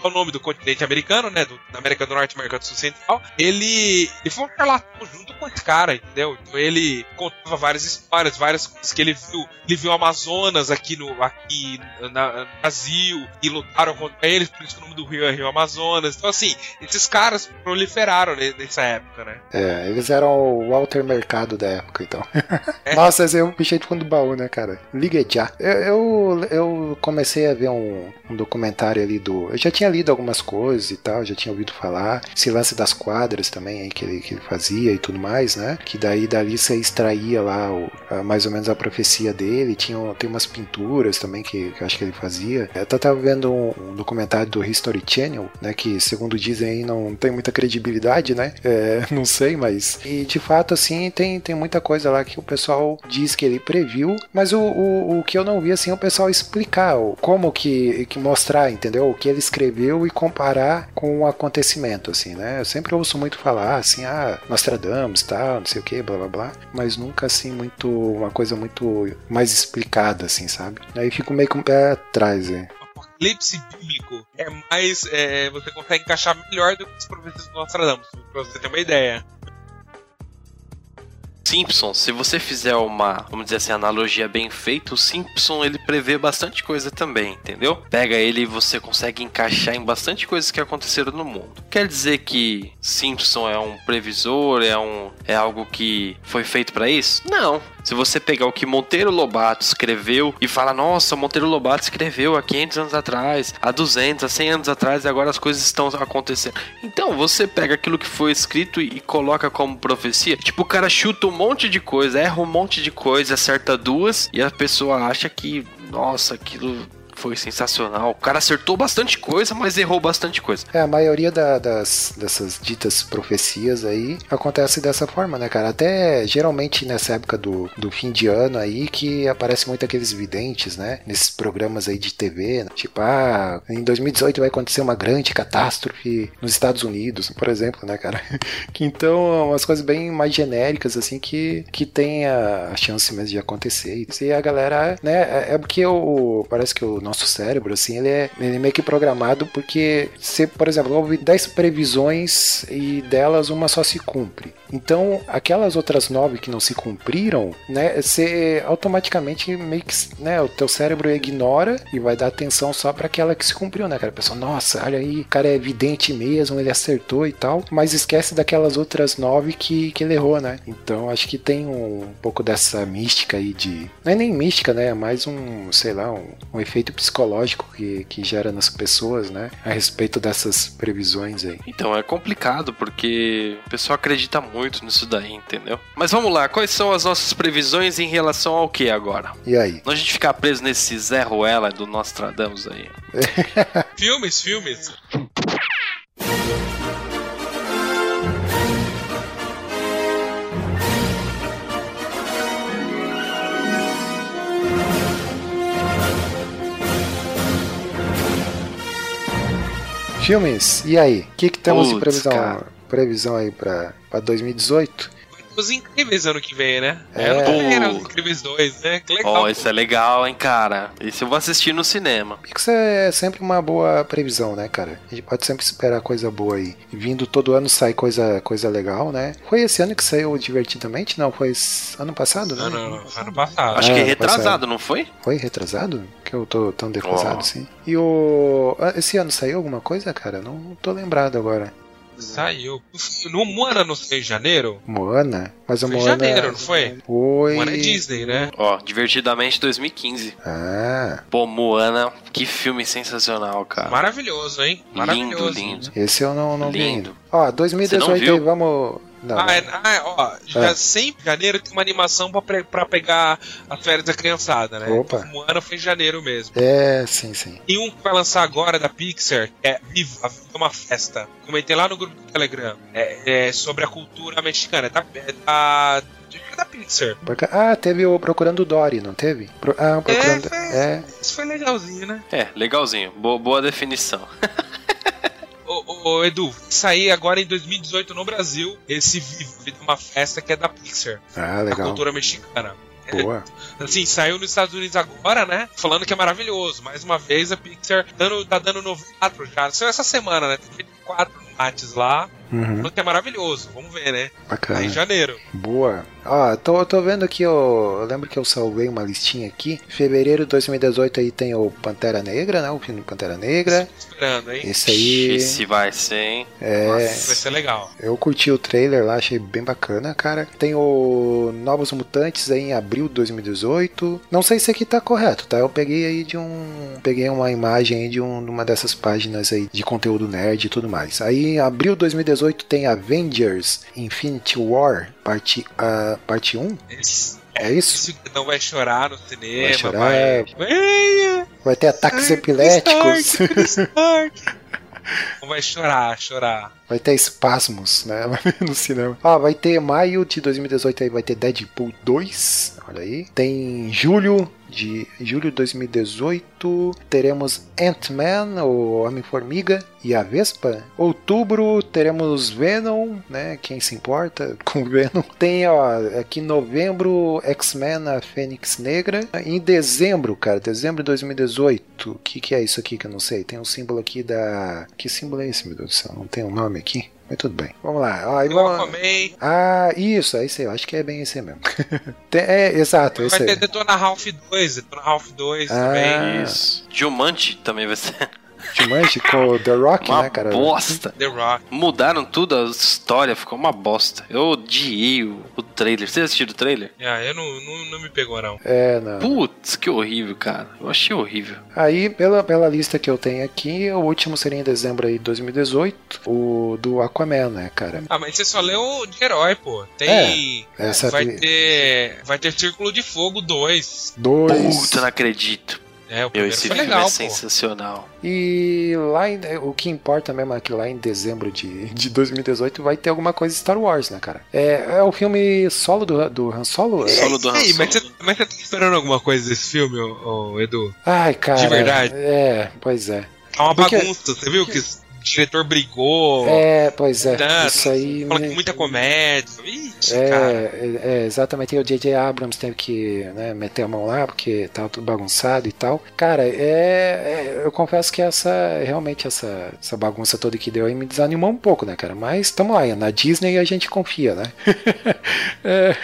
É o nome do continente americano, né? Do, da América do Norte e América do Sul Central. Ele, ele foi um charlatão junto com esse cara, entendeu? Então ele contava várias histórias, várias coisas que ele viu. Ele viu Amazonas aqui no, aqui na, no Brasil e lutaram contra eles, por isso que o nome do rio é Rio Amazonas. Então, assim, esses caras proliferaram ne- nessa época, né? É, eles eram o Walter Mercado da época, então. Nossa, esse é o bicho de fundo do baú, né, cara? Liga já. Eu, eu, eu comecei a ver um, um documentário ali do. Eu já tinha lido algumas coisas e tal, já tinha ouvido falar. Esse lance das quadras também aí que ele, que ele fazia e tudo mais, né? Que daí dali você extraía lá o, a- mais ou menos a profecia dele. Tinha, tem umas pinturas também que, que eu acho que ele fazia. Eu tava vendo um, um documentário do History Channel, né? Que segundo dizem aí não tem muita credibilidade, né? É, não sei, mas. E de fato, assim, tem, tem muita coisa lá que o pessoal diz que ele previu, mas o, o, o que eu não vi, assim, é o pessoal explicar como que, que mostrar, entendeu? O que ele escreveu e comparar com o acontecimento, assim, né? Eu sempre ouço muito falar, assim, ah, Nostradamus, tal, não sei o que, blá blá blá, mas nunca, assim, muito. Uma coisa muito mais explicada, assim, sabe? Aí fico meio com o pé atrás, hein? Apocalipse bíblico é mais. é, você consegue encaixar melhor do que as profecias do Nostradamus, pra você ter uma ideia. Simpson, se você fizer uma, vamos dizer assim, analogia bem feita, o Simpson ele prevê bastante coisa também, entendeu? Pega ele e você consegue encaixar em bastante coisas que aconteceram no mundo. Quer dizer que Simpson é um previsor, é um é algo que foi feito pra isso? Não. Se você pegar o que Monteiro Lobato escreveu e falar, nossa, Monteiro Lobato escreveu há 500 anos atrás, há 200, há 100 anos atrás, e agora as coisas estão acontecendo. Então, você pega aquilo que foi escrito e, coloca como profecia. Tipo, o cara chuta um monte de coisa, erra um monte de coisa, acerta duas, e a pessoa acha que, nossa, aquilo foi sensacional. O cara acertou bastante coisa, mas errou bastante coisa. É, a maioria da- das, dessas ditas profecias aí acontece dessa forma, né, cara? Até geralmente nessa época do, do fim de ano aí que aparece muito aqueles videntes, né? Nesses programas aí de TV, né? tipo, ah, em 2018 vai acontecer uma grande catástrofe nos Estados Unidos, por exemplo, né, cara? que então, umas coisas bem mais genéricas, assim, que, que tem a, chance mesmo de acontecer. E a galera, né, é, é porque o, parece que o nosso cérebro, assim, ele é, ele é meio que programado porque se, por exemplo, houve 10 previsões e delas uma só se cumpre. Então, aquelas outras nove que não se cumpriram, né, você automaticamente meio que, né, o teu cérebro ignora e vai dar atenção só para aquela que se cumpriu, né, cara? Pessoa, nossa, olha aí, o cara é evidente mesmo, ele acertou e tal, mas esquece daquelas outras nove que, que ele errou, né? Então, acho que tem um, pouco dessa mística aí de. Não é nem mística, né? É mais um, sei lá, um, um efeito psicológico que, que gera nas pessoas, né? A respeito dessas previsões aí. Então é complicado porque o pessoal acredita muito nisso daí, entendeu? Mas vamos lá, quais são as nossas previsões em relação ao que agora? E aí? Não a gente ficar preso nesse Zé Ruela do Nostradamus aí. Filmes, filmes. Filmes, e aí? O que, que temos de Putz, previsão, cara. previsão aí pra, pra 2018? Os Incríveis ano que vem, né? É. Pô. Os Incríveis 2, né? Que legal. Ó, pô. isso é legal, hein, cara. Isso eu vou assistir no cinema. Isso é sempre uma boa previsão, né, cara? A gente pode sempre esperar coisa boa aí. Vindo todo ano sai coisa, coisa legal, né? Foi esse ano que saiu Divertidamente? Não, foi ano passado, né? Ano, ano passado. Acho Ah, que tá retrasado, não foi? Foi retrasado? Que eu tô tão defasado Ó. assim. E o. ah, Esse ano saiu alguma coisa, cara? Não tô lembrado agora. Saiu. No Moana não saiu em janeiro? Moana? Mas a Foi em Moana. janeiro, não foi? Foi. Moana é Disney, né? Ó, Divertidamente 2015. Ah, Pô, Moana, que filme sensacional, cara. Maravilhoso, hein? Lindo, Maravilhoso. lindo. esse eu não, não vi Lindo. Ó, 2018 Você não aí, viu? vamos. Não, ah, não. é, ah, é, ó, já É. sempre em janeiro tem uma animação pra, pra pegar as férias da criançada, né? Opa. Um ano foi em janeiro mesmo. É, sim, sim. E um que vai lançar agora da Pixar que é Viva, a Vida é uma Festa. Comentei lá no grupo do Telegram. É, é sobre a cultura mexicana. É da, é da, é da Pixar. Ah, teve o Procurando Dory, não teve? Pro- Ah, o Procurando. foi- É, Isso foi legalzinho, né? É, legalzinho. Boa, boa definição. Ô, Edu, sair agora em 2018 no Brasil esse a Vida é uma Festa que é da Pixar. Ah, A legal. cultura mexicana. Boa. Assim, saiu nos Estados Unidos agora, né? Falando que é maravilhoso. Mais uma vez a Pixar dando, tá dando 94 já. Saiu essa semana, né? Tem 24 mates lá. Uhum, que é maravilhoso. Vamos ver, né? Bacana. em janeiro. Boa. Ó, tô, tô vendo aqui, ó, eu lembro que eu salvei uma listinha aqui. Fevereiro de 2018 aí tem o Pantera Negra, né? O filme Pantera Negra. Esperando, hein? Esse aí, Esse vai ser, hein? é... Vai ser legal. Eu curti o trailer lá, achei bem bacana, cara. Tem o Novos Mutantes aí em abril de 2018. Não sei se aqui tá correto, tá? Eu peguei aí de um. Peguei uma imagem aí de, um, de uma dessas páginas aí de conteúdo nerd e tudo mais. Aí em abril de 2018 tem Avengers Infinity War, parte, ah, parte 1. Esse, É isso? esse não vai chorar no cinema. Vai chorar. Vai. Vai. Vai ter ataques Ai, epiléticos. Stark, Stark. Vai chorar, chorar. Vai ter espasmos, né? No cinema. Ah, vai ter maio de 2018 aí, vai ter Deadpool 2. Olha aí. Tem julho de julho de 2018. Teremos Ant-Man, o Homem-Formiga e a Vespa. Outubro teremos Venom, né? Quem se importa com Venom. Tem, ó, aqui novembro X-Men, a Fênix Negra. Em dezembro, cara, dezembro de 2018. O que, que é isso aqui que eu não sei? Tem um símbolo aqui da. Que símbolo é esse, meu Deus do céu? Não tem um nome aqui? Mas tudo bem. Vamos lá. Ó, Eu vamos- Aquaman. Ah, isso, é isso aí. Eu acho que é bem esse mesmo. Tem- é, exato, esse Vai ter. Detona Ralph 2, Detona Ralph 2 Ah. também. Isso. Jumanji também vai ser Jumanji com o The Rock, uma né, cara? bosta. The Rock. Mudaram tudo, a história ficou uma bosta. Eu odiei o, o trailer. Vocês assistiram o trailer? Ah, eu não, não, não me pegou, não. É, não. Putz, que horrível, cara. Eu achei horrível. Aí, pela, pela lista que eu tenho aqui, o último seria em dezembro aí de 2018, o do Aquaman, né, cara? Ah, mas você só leu de herói, pô. Tem. É, essa vai ter. Vai ter Círculo de Fogo 2. Dois. Puta, não acredito. É, o Meu, esse foi filme legal, é pô. sensacional. E lá em- o que importa mesmo é que lá em dezembro de, de 2018 vai ter alguma coisa Star Wars, né, cara? É, é o filme solo do, do Han Solo? Solo do Han Ei, mas você, Solo. mas você tá esperando alguma coisa desse filme, ô, ô, Edu? Ai, cara. De verdade? É, pois é. Tá uma Porque- bagunça. Você viu que diretor brigou? É, pois é. Tá, Isso aí. Fala me- com muita comédia. Ixi, É, cara. é, é, exatamente. E o J.J. Abrams teve que né, meter a mão lá porque tava tudo bagunçado e tal. Cara, é, é- eu confesso que essa realmente essa, essa bagunça toda que deu aí me desanimou um pouco, né, cara? Mas tamo lá, na Disney a gente confia, né? é,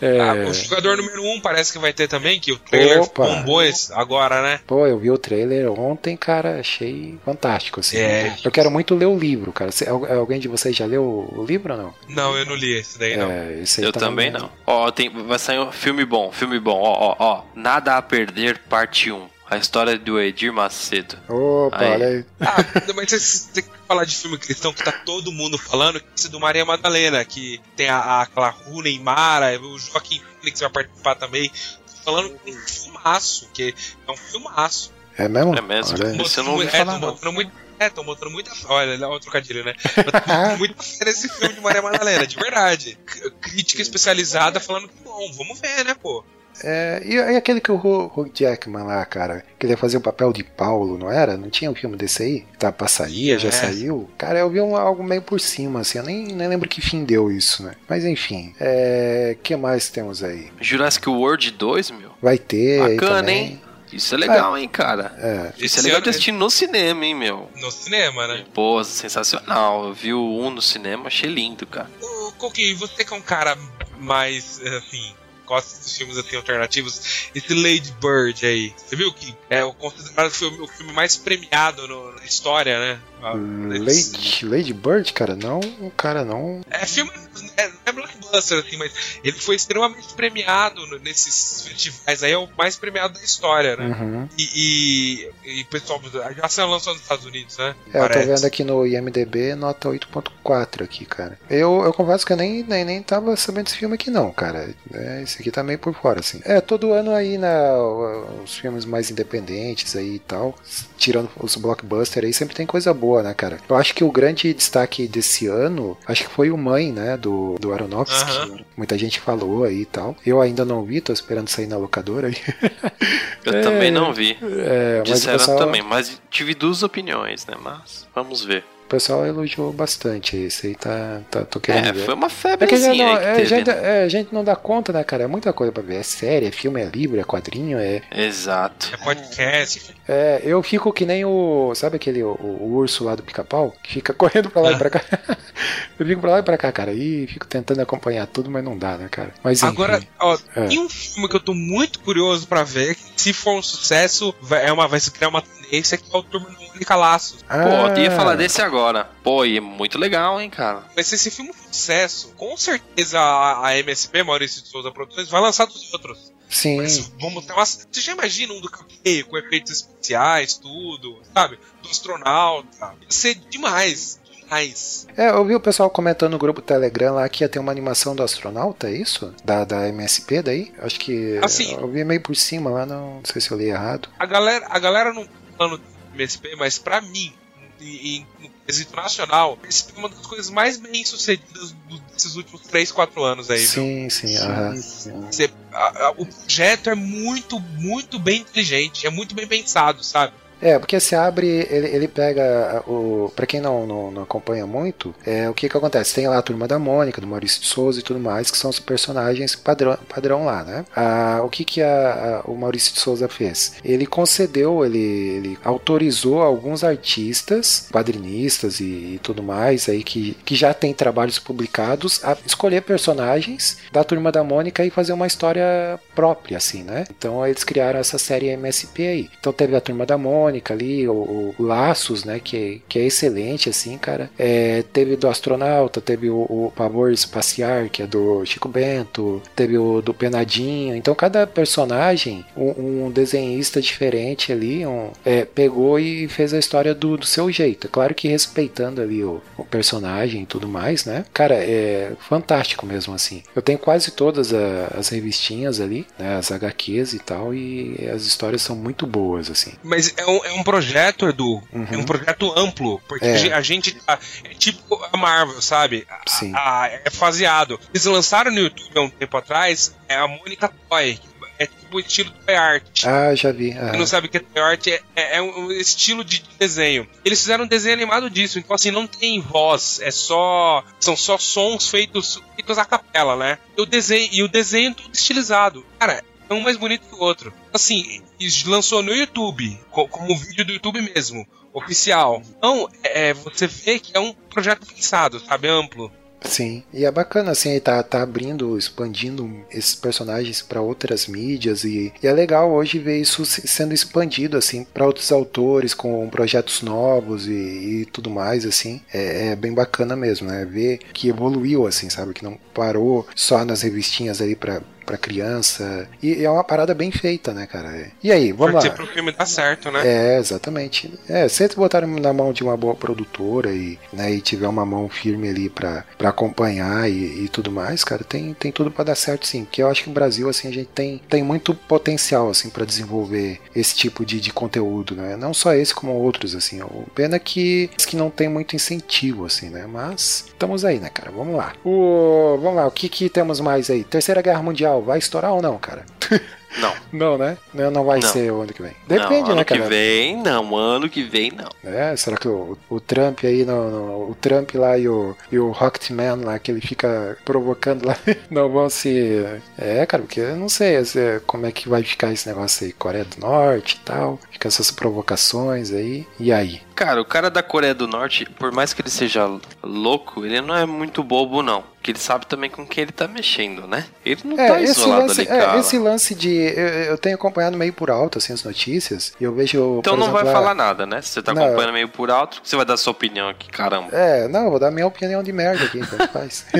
é, Ah, o jogador número 1 um parece que vai ter também, que o trailer Opa. bombou agora, né? Pô, eu vi o trailer ontem, cara, achei fantástico, assim. É. Eu quero muito ler o livro, cara. Cê- al- alguém de vocês já leu o livro ou não? Não, eu não li esse daí, não. É, esse Eu tá também no- não. Ó, tem, vai sair um filme bom, filme bom. Ó, ó, ó. Nada a perder, parte 1. A história do Edir Macedo. Opa, Aí. olha aí. Ah, mas você, você quer falar de filme cristão que tá todo mundo falando, que é esse do Maria Madalena, que tem a, a, aquela Mara, o Joaquim Phoenix vai participar também. Tô falando de um filmaço, que é um filmaço. É mesmo? É mesmo? Olha eu não ouvi é, falar, não. muito. É, tô mostrando muita. Olha, olha o trocadilho, né? Muita fé nesse filme de Maria Madalena, de verdade. C- Crítica especializada falando que bom, vamos ver, né, pô? É, e, e aquele que o Hugh Jackman lá, cara, que ele ia fazer o papel de Paulo, não era? Não tinha um filme desse aí? Tá, passaria, já É. saiu? Cara, eu vi um- algo meio por cima, assim, eu nem, nem lembro que fim deu isso, né? Mas enfim, é. que mais temos aí? Jurassic World 2, meu. Vai ter aí Bacana, também. hein? Isso é legal, hein, cara. É, Isso é legal de assistir no cinema, hein, meu. No cinema, né? Pô, sensacional. Eu vi o 1 no cinema, achei lindo, cara. Ô, Coquinho, você que é um cara mais, assim, gosta desses filmes assim, alternativos, esse Lady Bird aí. Você viu que é o considerado o filme, o filme mais premiado no- na história, né? Ah, Lady, Lady Bird, cara, não, cara, não. É filme. É, não é blockbuster, assim, mas ele foi extremamente premiado nesses festivais aí, é o mais premiado da história, né? Uhum. E, e, e pessoal, já se lançou nos Estados Unidos, né? É, eu tô vendo aqui no IMDB, nota 8.4 aqui, cara. Eu, eu confesso que eu nem, nem, nem tava sabendo desse filme aqui não, cara. É, esse aqui tá meio por fora, assim. É, todo ano aí, né, os filmes mais independentes aí e tal, tirando os blockbusters aí, sempre tem coisa boa, né, cara? Eu acho que o grande destaque desse ano, acho que foi o Mãe, né, do, do Aronofsky. Aham. Muita gente falou aí e tal. Eu ainda não vi, tô esperando sair na locadora. Eu É. também não vi. É, mas o Disseram pessoal, também, mas tive duas opiniões, né? Mas vamos ver. O pessoal elogiou bastante esse aí, tá, tá tô querendo É, ver. foi uma É gente, febrezinha não, aí que é, gente, né? é, a gente não dá conta, né, cara? É muita coisa pra ver. É série, é filme, é livro, é quadrinho, é. Exato. É podcast. é, eu fico que nem o. Sabe aquele o, o urso lá do pica-pau? Que fica correndo pra lá e pra cá. eu fico pra lá e pra cá, cara. E fico tentando acompanhar tudo, mas não dá, né, cara? Mas enfim. Agora, ó, É. tem um filme que eu tô muito curioso pra ver. que Se for um sucesso, vai, é uma, vai se criar uma tendência que é o Turma do Mônica Laços. Pô, eu ia Ah, falar desse agora. Pô, e é muito legal, hein, cara. Mas se esse filme for um sucesso, com certeza a, a MSP, Maurício de Souza Produções, vai lançar dos outros. Sim. Mas vamos ter umas. Você já imagina um do Capeio com efeitos especiais, tudo, sabe? Do astronauta. Ia ser demais. Demais. É, eu vi o pessoal comentando no grupo Telegram lá que ia ter uma animação do astronauta, é isso? Da, da MSP daí? Acho que. Assim- Eu vi meio por cima lá, não, não sei se eu li errado. A galera, a galera não falando do MSP, mas pra mim, e, e no quesito nacional, esse é uma das coisas mais bem sucedidas desses últimos 3, 4 anos aí, viu? Sim, sim, aham. Você- a- a- o projeto é muito, muito bem inteligente, é muito bem pensado, sabe? É, porque se abre, ele, ele pega o. Pra quem não, não, não acompanha muito, é o que que acontece? Tem lá a turma da Mônica, do Maurício de Souza e tudo mais, que são os personagens padrão, padrão lá, né? Ah, o que que a- a- o Maurício de Souza fez? Ele concedeu, ele, ele autorizou alguns artistas, quadrinistas e, e tudo mais, aí que, que já tem trabalhos publicados, a escolher personagens da turma da Mônica e fazer uma história própria, assim, né? Então eles criaram essa série MSP aí. Então teve a turma da Mônica ali, o, o Laços, né? Que, que é excelente, assim, cara. É, teve do Astronauta, teve o, o Pavor Espaciar, que é do Chico Bento, teve o do Penadinho. Então cada personagem, um, um desenhista diferente ali, um, é, pegou e fez a história do, do seu jeito. É claro que respeitando ali o, o personagem e tudo mais, né? Cara, é fantástico mesmo, assim. Eu tenho quase todas a- as revistinhas ali, né? As HQs e tal, e as histórias são muito boas, assim. Mas é um, é um projeto, Edu, Uhum. é um projeto amplo, porque É. a gen- a gente tá, é tipo a Marvel, sabe? Sim. a- é faseado. Eles lançaram no YouTube há um tempo atrás, é a Mônica Toy, é tipo o estilo Toy Art. Ah, já vi. ah. Quem não sabe o que é toy art é, é- é um estilo de desenho. Eles fizeram um desenho animado disso, então assim, não tem voz, é só. São só sons feitos, feitos a capela, né? E o desenho, e o desenho todo estilizado. Cara, é um mais bonito que o outro. Assim, lançou no YouTube, co- como vídeo do YouTube mesmo, oficial. Então, é, você vê que é um projeto pensado, sabe? Amplo. Sim, e é bacana assim, ele tá, tá abrindo, expandindo esses personagens para outras mídias e, e é legal hoje ver isso se- sendo expandido assim para outros autores com projetos novos e, e tudo mais assim. É, é bem bacana mesmo, né? Ver que evoluiu assim, sabe? Que não parou só nas revistinhas ali para para criança. E é uma parada bem feita, né, cara? E aí, vamos Torcer lá. pro filme dar certo, né? É, exatamente. É, se eles botarem na mão de uma boa produtora e, né, e tiver uma mão firme ali pra, pra acompanhar e, e tudo mais, cara, tem, tem tudo pra dar certo sim. Porque eu acho que o Brasil, assim, a gente tem, tem muito potencial, assim, pra desenvolver esse tipo de, de conteúdo, né? Não só esse, como outros, assim. O pena é que, que não tem muito incentivo, assim, né? Mas estamos aí, né, cara? Vamos lá. O, vamos lá, o que que temos mais aí? Terceira Guerra Mundial, vai estourar ou não, cara? Não. Não, né? Não, não vai Não. ser o ano que vem. Depende, não, ano né, cara? que vem, não. Ano que vem, não. É, será que o, o Trump aí, no, no- o Trump lá e o, e o Rocketman lá, que ele fica provocando lá, não vão se. É, cara, porque eu não sei assim, como é que vai ficar esse negócio aí, Coreia do Norte e tal, fica essas provocações aí, e aí? Cara, o cara da Coreia do Norte, por mais que ele seja louco, ele não é muito bobo, não. Porque ele sabe também com quem ele tá mexendo, né? Ele não É, tá esse isolado lance, ali, é, cara. esse lance de. Eu, eu tenho acompanhado meio por alto assim, as notícias. E eu vejo. Então não exemplo, vai falar nada, né? Se você tá Não. acompanhando meio por alto, você vai dar sua opinião aqui, caramba. É, não, eu vou dar minha opinião de merda aqui, tanto faz.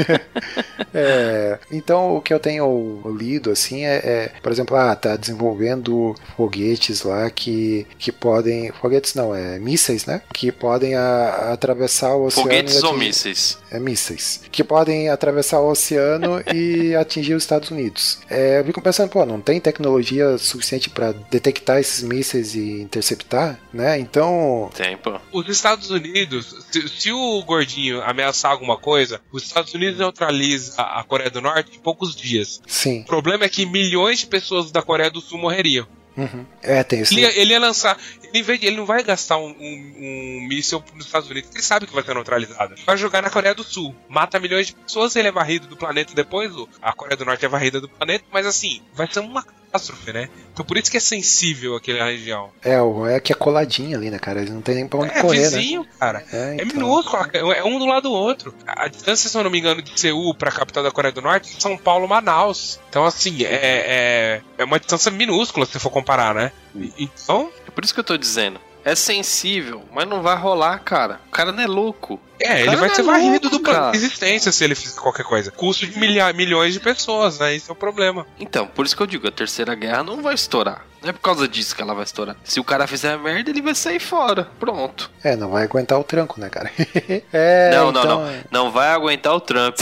É, então, o que eu tenho lido, assim, é, é, por exemplo, ah, tá desenvolvendo foguetes lá que, que podem, foguetes não, é mísseis, né? Que podem a- atravessar o oceano. Foguetes ou mísseis? É, mísseis. Que podem atravessar o oceano e atingir os Estados Unidos. É, eu fico pensando, pô, não tem tecnologia suficiente para detectar esses mísseis e interceptar, né? Então, Tempo. Os Estados Unidos, se, se o gordinho ameaçar alguma coisa, os Estados Unidos neutraliza a, a Coreia do Norte em poucos dias. sim. O problema é que milhões de pessoas da Coreia do Sul morreriam. Uhum. É, tem isso. Ele, ia- ele ia lançar. Ele, em vez de- ele não vai gastar um, um, um míssil nos Estados Unidos, ele sabe que vai ser neutralizado. Vai jogar na Coreia do Sul. Mata milhões de pessoas, ele é varrido do planeta depois. A Coreia do Norte é varrida do planeta, mas assim, vai ser uma catástrofe, né? Então por isso que é sensível aquela região. É, o é que é coladinho ali, né, cara? Ele não tem nem pra onde É correr, né? vizinho, cara. É, É então. minúsculo, é um do lado do outro. A distância, se eu não me engano, de Seul pra capital da Coreia do Norte é São Paulo, Manaus. Então, assim, é, é, é uma distância minúscula se for comparar, né? E- Então, É por isso que eu tô dizendo. É sensível, mas não vai rolar, cara. O cara não é louco. é, ele vai é ser varrido do de existência se ele fizer qualquer coisa. Custo de milha- milhões de pessoas, né? Esse é o problema. Então, por isso que eu digo, a terceira guerra não vai estourar. Não é por causa disso que ela vai estourar. Se o cara fizer merda, ele vai sair fora. Pronto. É, não vai aguentar o tranco, né, cara? é, não, não, então, não. Não vai aguentar o Trump.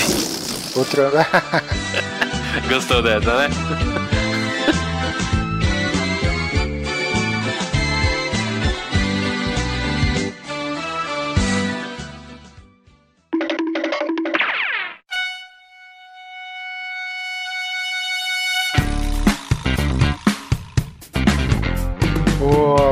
O tranco. Gostou dessa, né?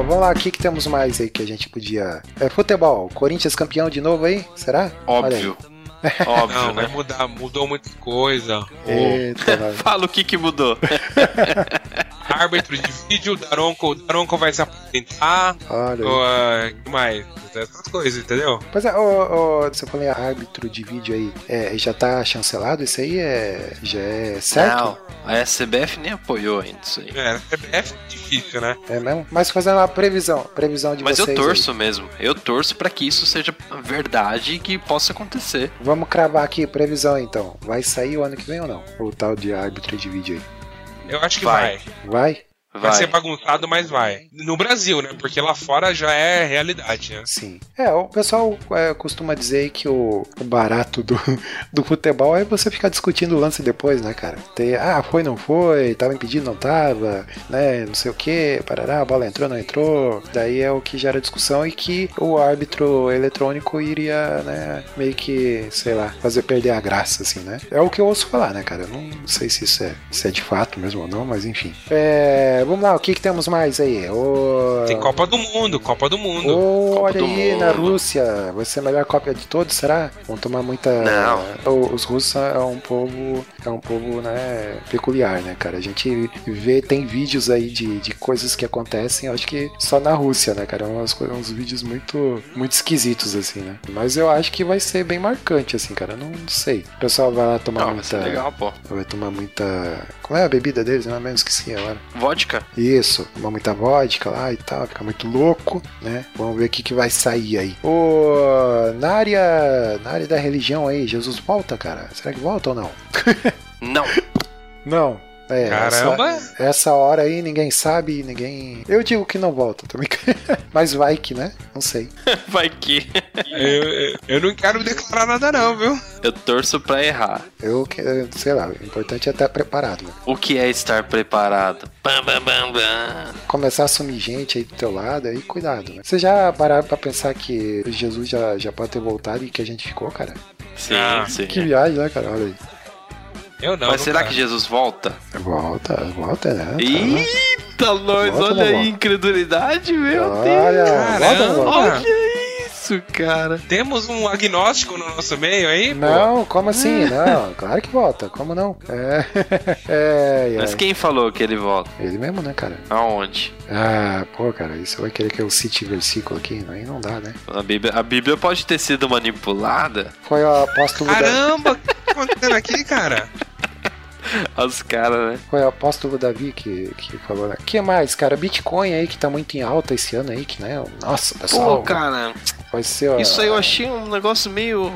vamos lá, o que, que temos mais aí que a gente podia. É, futebol, Corinthians campeão de novo aí? Será? Olha aí. Óbvio. Não, vai né? mudar, mudou muita coisa. Eita. Fala o que que mudou. árbitro de vídeo, Daronco, o Daronco vai se apresentar. olha. O, ah, que mais? Essas coisas, entendeu? Pois é, ô, ô, você falou em árbitro de vídeo aí, é, já tá chancelado isso aí? É, já é certo? Não, a SBF nem apoiou ainda isso aí. É, CBF é difícil, né? É mesmo? Mas fazendo uma previsão, previsão de Mas eu torço aí. mesmo. Eu torço pra que isso seja verdade e que possa acontecer. Vamos cravar aqui, previsão então. Vai sair o ano que vem ou não? O tal de árbitro de vídeo aí. Eu acho que Vai. vai. Vai? Vai, ser bagunçado, mas vai. No Brasil, né? Porque lá fora já é realidade, né? Sim. É, o pessoal é, costuma dizer que o, o barato do, do futebol é você ficar discutindo o lance depois, né, cara? Ter, ah, foi, não foi, tava impedido, não tava, né, não sei o que, parará, a bola entrou, não entrou. Daí é o que gera discussão e que o árbitro eletrônico iria, né, meio que, sei lá, fazer perder a graça, assim, né? É o que eu ouço falar, né, cara? Eu não sei se isso é, se é de fato mesmo ou não, mas enfim. É, vamos lá, o que, que temos mais aí? O... Tem Copa do Mundo, Copa do Mundo. Oh, Copa olha do aí, na Mundo. Rússia, vai ser a melhor cópia de todos, será? Vão tomar muita. Não. Os russos é um povo, é um povo, né, peculiar, né, cara? A gente vê, tem vídeos aí de, de coisas que acontecem, eu acho que só na Rússia, né, cara? Umas, uns vídeos muito, muito esquisitos, assim, né? Mas eu acho que vai ser bem marcante, assim, cara. Não sei. O pessoal vai lá tomar Não, vai muita. ser legal, pô. Vai tomar muita. Qual é a bebida deles? Não é mesmo? Esqueci agora. Vodka? Isso, tomar muita vodka lá e tal, ficar muito louco, né? Vamos ver o que, que vai sair aí. Ô, na área, na área da religião aí, Jesus volta, cara? Será que volta ou não? Não. Não. É, Caramba! Essa, essa hora aí ninguém sabe, ninguém. Eu digo que não volta também. Mas vai que, né? Não sei. Vai que. Eu, eu- eu não quero declarar nada, não, viu? Eu torço pra errar. Eu, sei lá, o importante é estar preparado, né? O que é estar preparado? Bam, bam, bam, bam. Começar a sumir gente aí do teu lado, aí cuidado, né? Você já pararam pra pensar que Jesus já, já pode ter voltado e que a gente ficou, cara? Sim, Ah, sim. Que viagem, né, cara? Olha aí. Eu não. Mas será quero. que Jesus volta? Volta, volta, né? Tá, Eita, nós, Volta, olha aí, volta? incredulidade, meu Olha, volta, não Caramba! volta? Olha isso, cara. Temos um agnóstico no nosso meio aí, pô? Não, como assim? Não, claro que volta, como não? É, é, é. Mas quem falou que ele volta? Ele mesmo, né, cara? Aonde? Ah, pô, cara, isso vai querer que eu cite versículo aqui? Aí não dá, né? A Bíblia, a Bíblia pode ter sido manipulada? Foi o apóstolo da... Caramba! tá acontecendo aqui, cara? Os caras, né? Foi o apóstolo Davi que, que falou, né? que mais, cara? Bitcoin aí que tá muito em alta esse ano aí, que né? Nossa, pessoal. Pô, cara, Vai ser, ó, isso aí eu achei um negócio meio.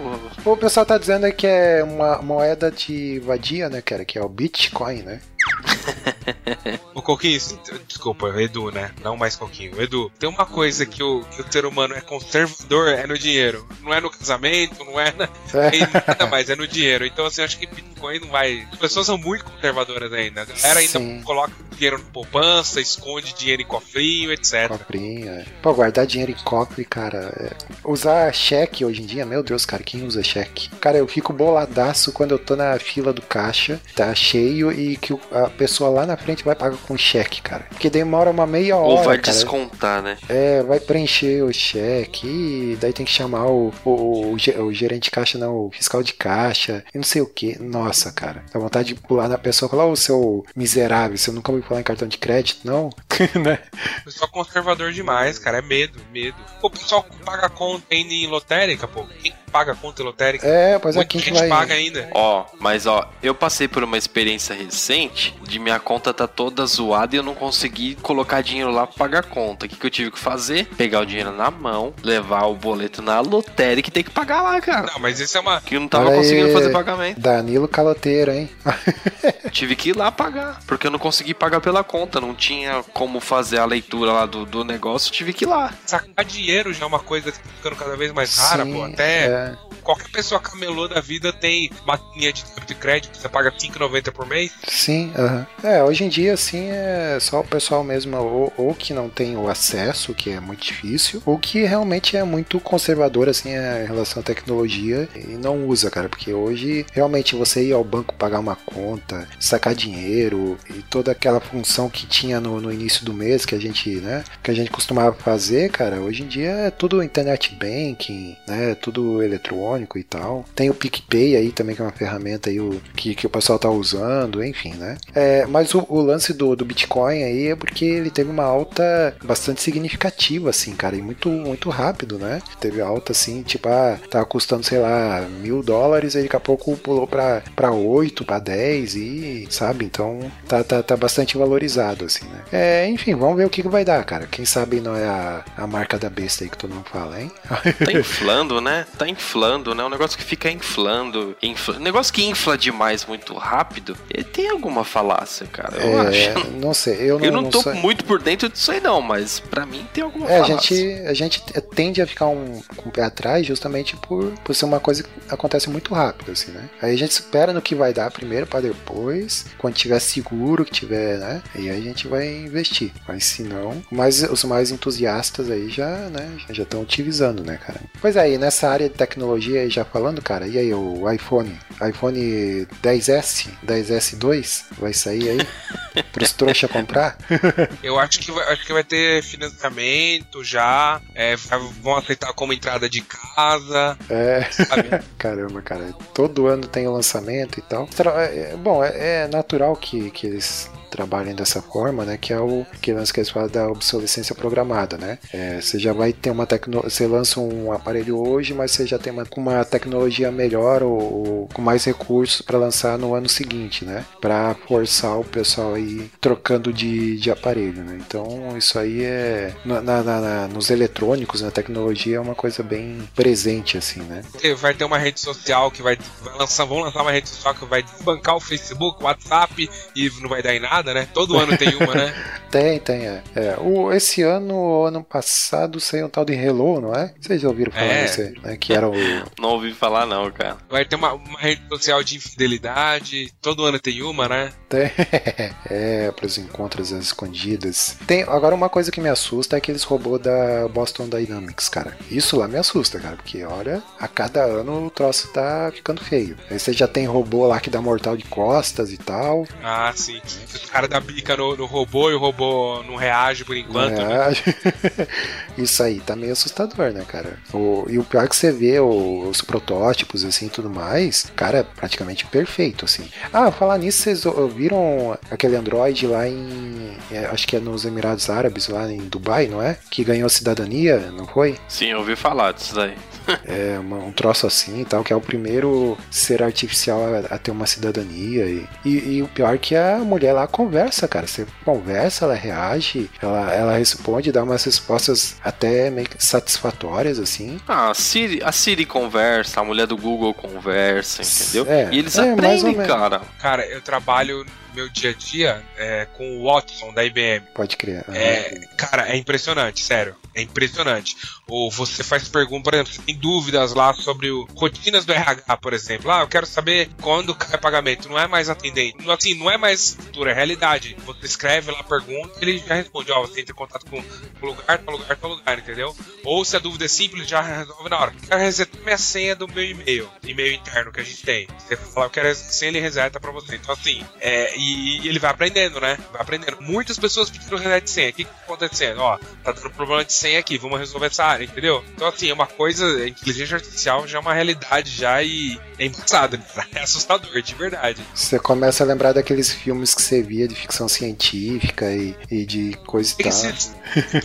O pessoal tá dizendo aí que é uma moeda de vadia, né, cara? Que é o Bitcoin, né? O Coquinho, desculpa, Edu, né? Não mais Coquinho. Edu, tem uma coisa que o, que o ser humano é conservador, é no dinheiro. Não é no casamento, não é, na, em nada mais, é no dinheiro. Então, assim, acho que Bitcoin não vai. As pessoas são muito conservadoras ainda. A galera ainda Sim. coloca dinheiro na poupança, esconde dinheiro em cofrinho, etc. Cofrinho, é. Pô, guardar dinheiro em cofre, cara. é- Usar cheque hoje em dia, meu Deus, cara, quem usa cheque? Cara, eu fico boladaço quando eu tô na fila do caixa, tá cheio e que o- a pessoa lá na frente vai pagar com cheque, cara. Porque demora uma meia hora. Ou vai cara. descontar, né? É, vai preencher o cheque e daí tem que chamar o, o, o, o gerente de caixa, não, o fiscal de caixa e não sei o que. Nossa, cara, dá vontade de pular na pessoa e falar, ô seu miserável, você nunca ouviu falar em cartão de crédito, não? né? Pessoal é conservador demais, cara. É medo, medo. O pessoal paga conta ainda em lotérica, pô. Quem paga conta em lotérica? É, pois é, quem que gente vai... paga ainda. Ó, mas ó, eu passei por uma experiência recente de minha conta tá toda zoada e eu não consegui colocar dinheiro lá pra pagar a conta. O que, que eu tive que fazer? Pegar o dinheiro na mão, levar o boleto na lotérica e ter que pagar lá, cara. Não, mas isso é uma. Que eu não tava Olha aí. conseguindo fazer pagamento. Danilo Caloteiro, hein? Tive que ir lá pagar, porque eu não consegui pagar pela conta. Não tinha como fazer a leitura lá do, do negócio, tive que ir lá. Sacar dinheiro já é uma coisa que tá ficando cada vez mais rara, Sim, pô. Até é. Yeah. Qualquer pessoa camelô da vida tem maquininha de débito e crédito, você paga R$5,90 por mês. Sim, aham. É, hoje em dia, assim, é só o pessoal mesmo, ou, ou que não tem o acesso, que é muito difícil, ou que realmente é muito conservador, assim, é, em relação à tecnologia e não usa, cara, porque hoje, realmente, você ir ao banco pagar uma conta, sacar dinheiro e toda aquela função que tinha no, no início do mês que a gente, né, que a gente costumava fazer, cara, hoje em dia é tudo internet banking, né, tudo eletrônico e tal. Tem o PicPay aí também, que é uma ferramenta aí o, que, que o pessoal tá usando, enfim, né. É, mas o, o lance do, do Bitcoin aí é porque ele teve uma alta bastante significativa, assim, cara, e muito, muito rápido, né. Teve alta, assim, tipo, ah, tava custando, sei lá, mil dólares, aí daqui a pouco pulou pra, pra 8, pra 10 e, sabe, então tá, tá, tá bastante valorizado, assim, né. É, enfim, vamos ver o que, que vai dar, cara. Quem sabe não é a, a marca da besta aí que todo mundo fala, hein? Tá inflando, né? Tá inflando, né? Um negócio que fica inflando. Infla... Um negócio que infla demais muito rápido. Ele tem alguma falácia, cara. Eu É, acho. não sei, eu não, Eu não tô sou- muito por dentro disso aí, não, mas pra mim tem alguma É, a falácia. gente, a gente tende a ficar um, com o pé atrás justamente por, por ser uma coisa que acontece muito rápido, assim, né? Aí a gente espera no que vai dar primeiro para depois, quando tiver seguro que tiver, né? E aí a gente vai investir. Mas se não, mas os mais entusiastas aí já, né? Já estão utilizando, né, cara? Pois aí, nessa área de tecnologia aí já falando, cara, e aí o iPhone, iPhone 10S, 10S2 vai sair aí pros trouxa comprar? Eu acho que vai, acho que vai ter financiamento já, é, vão aceitar como entrada de casa, É. sabe? Caramba, cara. Todo ano tem o lançamento e tal. É- é- bom, é, é natural que, que eles trabalhem dessa forma, né? Que é o que lance que eles falam da obsolescência programada, né? É, você já vai ter uma tecnologia. Você lança um aparelho hoje, mas você já tem uma, com uma tecnologia melhor ou, ou com mais recursos para lançar no ano seguinte, né? Para forçar o pessoal aí trocando de, de aparelho, né? Então isso aí é na, na- na- nos eletrônicos, na tecnologia é uma coisa bem presente assim, né? Vai ter uma rede social que vai, vai lançar, vão lançar uma rede social que vai desbancar o Facebook, o WhatsApp e não vai dar em nada, né? Todo ano tem uma, né? Tem, tem, é. É, o, esse ano, ano passado, saiu um tal de Hello, não é? Vocês já ouviram falar É. desse, né? Que era o. Não ouvi falar, não, cara. Vai ter uma, uma rede social de infidelidade, todo ano tem uma, né? Tem, é, para os encontros às escondidas. Tem, agora, uma coisa que me assusta é aqueles robôs da Boston Dynamics, cara. Isso lá me assusta, cara, porque olha, a cada ano o troço tá ficando feio. Aí você já tem robô lá que dá mortal de costas e tal. Ah, sim. Os caras dá bica no, no robô e o robô não reage por enquanto, né? É. Isso aí tá meio assustador, né, cara? O- e o pior é que você vê o- os protótipos assim tudo mais, cara, é praticamente perfeito, assim. Ah, falar nisso, vocês ouviram aquele Android lá em. é, acho que é nos Emirados Árabes, lá em Dubai, não é? Que ganhou cidadania, não foi? Sim, eu ouvi falar disso daí. É uma- um troço assim e tal, que é o primeiro ser artificial a, a ter uma cidadania. E, e, e o pior é que a mulher lá conversa, cara. Você conversa, ela reage, ela, ela responde, dá umas respostas até meio que satisfatórias, assim. Ah, a Siri, a Siri conversa, a mulher do Google conversa, entendeu? É, e eles é, aprendem, cara. Cara, eu trabalho meu dia a dia é, com o Watson da IBM. Pode crer. É, cara, é impressionante, sério. É impressionante. Ou você faz perguntas, por exemplo, você tem dúvidas lá sobre o rotinas do RH, por exemplo. Ah, eu quero saber quando cai pagamento. Não é mais atendente. Não, Assim, não é mais futuro, é realidade. Você escreve lá a pergunta ele já responde. Ó, você entra em contato com o lugar, tal lugar, tal lugar, entendeu? Ou se a dúvida é simples, já resolve na hora. Quero resetar minha senha do meu e-mail, e-mail interno que a gente tem. Você fala, eu quero senha, ele reseta pra você. Então, assim, é, e, e ele vai aprendendo, né? Vai aprendendo. Muitas pessoas pediram reset de senha. O que que tá acontecendo? Ó, tá dando problema de senha aqui, vamos resolver essa área, entendeu? Então, assim, é uma coisa, a inteligência artificial já é uma realidade já e é embaçado, né? é assustador, de verdade. Você começa a lembrar daqueles filmes que você via de ficção científica e, e de coisa e tal. Esses,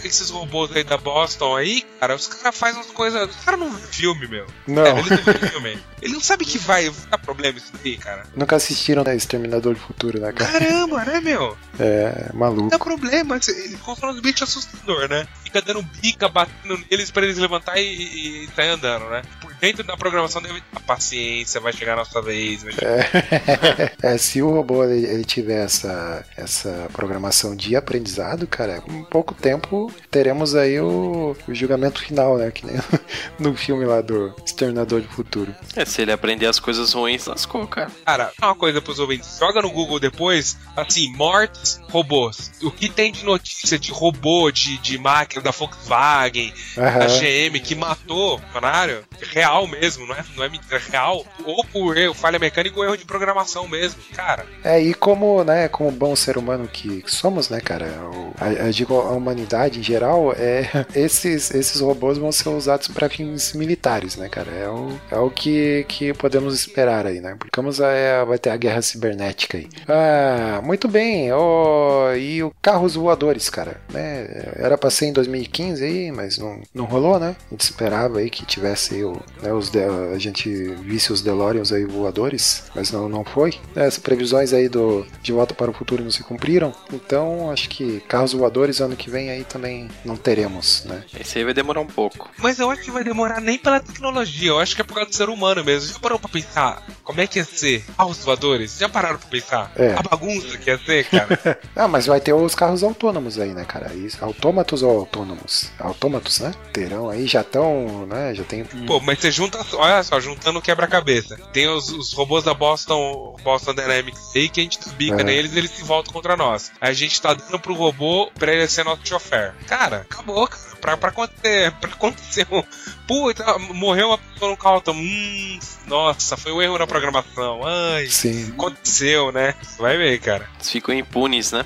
esses robôs aí da Boston aí, cara, os caras fazem umas coisas. Os caras não vê filme, meu. Não, Cara, ele não vê filme. Ele não sabe que vai dar problema isso daí, cara. nunca assistiram né, Exterminador do Futuro, né, cara? Caramba, né, meu? É, maluco. Não dá problema. Ele controla os bichos assustador, né? Fica dando bica, batendo neles pra eles levantar e, e, e sair andando, né? Por dentro da programação deve ter paciência, vai chegar a nossa vez. Vai chegar... É, se o robô ele, ele tiver essa, essa programação de aprendizado, cara, em pouco tempo teremos aí o, o julgamento final, né? Que nem no filme lá do Exterminador do Futuro. É, se ele aprender as coisas ruins, lascou, cara. Cara, uma coisa pros ouvintes. Joga no Google depois, assim, mortes, robôs. O que tem de notícia de robô, de, de máquina da Volkswagen, da Aham. GM, que matou o funcionário, real mesmo, não é, não é mentira, é real. Ou por erro, falha mecânica ou erro de programação mesmo. Cara, É, e como, né, como bom ser humano que que somos, né, cara, o- a, eu digo a humanidade em geral, é, esses, esses robôs vão ser usados para fins militares, né, cara, é o, é o que, que podemos esperar aí, né, vamos a, vai ter a guerra cibernética aí. Ah, muito bem, ó, e o carros voadores, cara, né, era pra ser em 2015 aí, mas não, não rolou, né, a gente esperava aí que tivesse aí o, né, os, de- a gente visse os DeLoreans aí voadores, mas não, não foi. As previsões aí do De Volta para o Futuro não se cumpriram, então acho que carros voadores ano que vem aí também não teremos, né? Esse aí vai demorar um pouco. mas eu acho que vai demorar nem pela tecnologia, eu acho que é por causa do ser humano mesmo. Já parou pra pensar como é que ia ser carros voadores? Já pararam pra pensar? É. A bagunça que ia ser, cara? Ah, mas vai ter os carros autônomos aí, né, cara? Isso, autômatos ou autônomos? Autômatos, né? Terão aí, já estão, né? Já tem. Pô, mas você junta, olha só, juntando o quebra-cabeça. Tem os, os robôs da Boston, Boston Dynamics aí que a gente bica É. neles e eles se voltam contra nós. A gente tá dando pro robô pra ele ser nosso chofer. Cara, acabou, cara. Pra, pra acontecer, pra acontecer um. Puta, morreu uma pessoa no carro. então, Hum, nossa, foi um erro na programação. Ai, Sim. aconteceu, né? Vai ver, cara. Eles ficam impunes, né?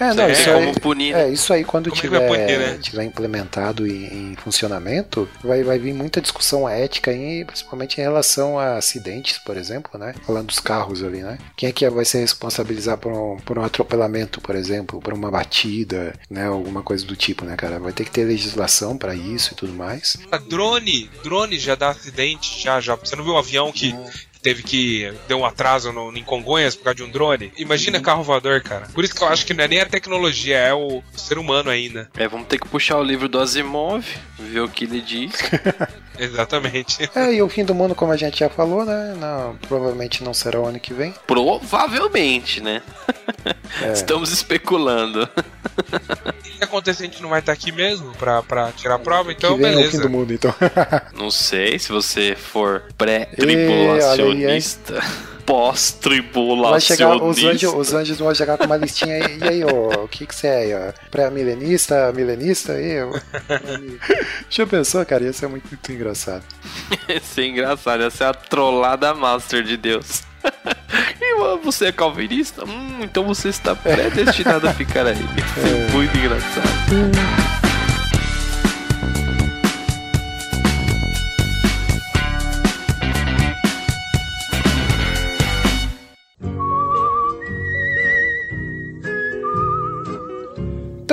É, não, É, isso como aí. punir. né? É, isso aí quando Como é tiver, punir, né? tiver implementado em, em funcionamento, vai, vai vir muita discussão ética, aí, principalmente em relação a acidentes, por exemplo, né? Falando dos carros ali, né? Quem é que vai ser responsabilizar por um, por um atropelamento, por exemplo, por uma batida, né? Alguma coisa do tipo, né, cara? Vai ter que ter legislação para isso e tudo mais. A drone, drone já dá acidente, já, já. Você não viu um avião que teve que deu um atraso no, em Congonhas por causa de um drone? Imagina carro voador, cara. Por isso que eu acho que não é nem a tecnologia, é o ser humano ainda. É, vamos ter que puxar o livro do Asimov, ver o que ele diz. Exatamente. É, e o fim do mundo, como a gente já falou, né? Não, provavelmente não será o ano que vem. Provavelmente, né? É. Estamos especulando. Se acontecer, a gente não vai estar aqui mesmo pra, pra tirar a prova, então que vem é o fim beleza. do mundo, então. Não sei se você for pré-tribulacionista, Vai chegar, os pós-tribulacionista. anjos, os anjos vão chegar com uma listinha aí. E aí, ô, o que que você é? ó? Pré-milenista, milenista? Aí, ó. Já pensou, cara? Ia ser muito, muito engraçado. Isso é engraçado, essa é a trollada master de Deus. E você é calvinista? Hum, então você está predestinado a ficar aí. Isso é muito engraçado.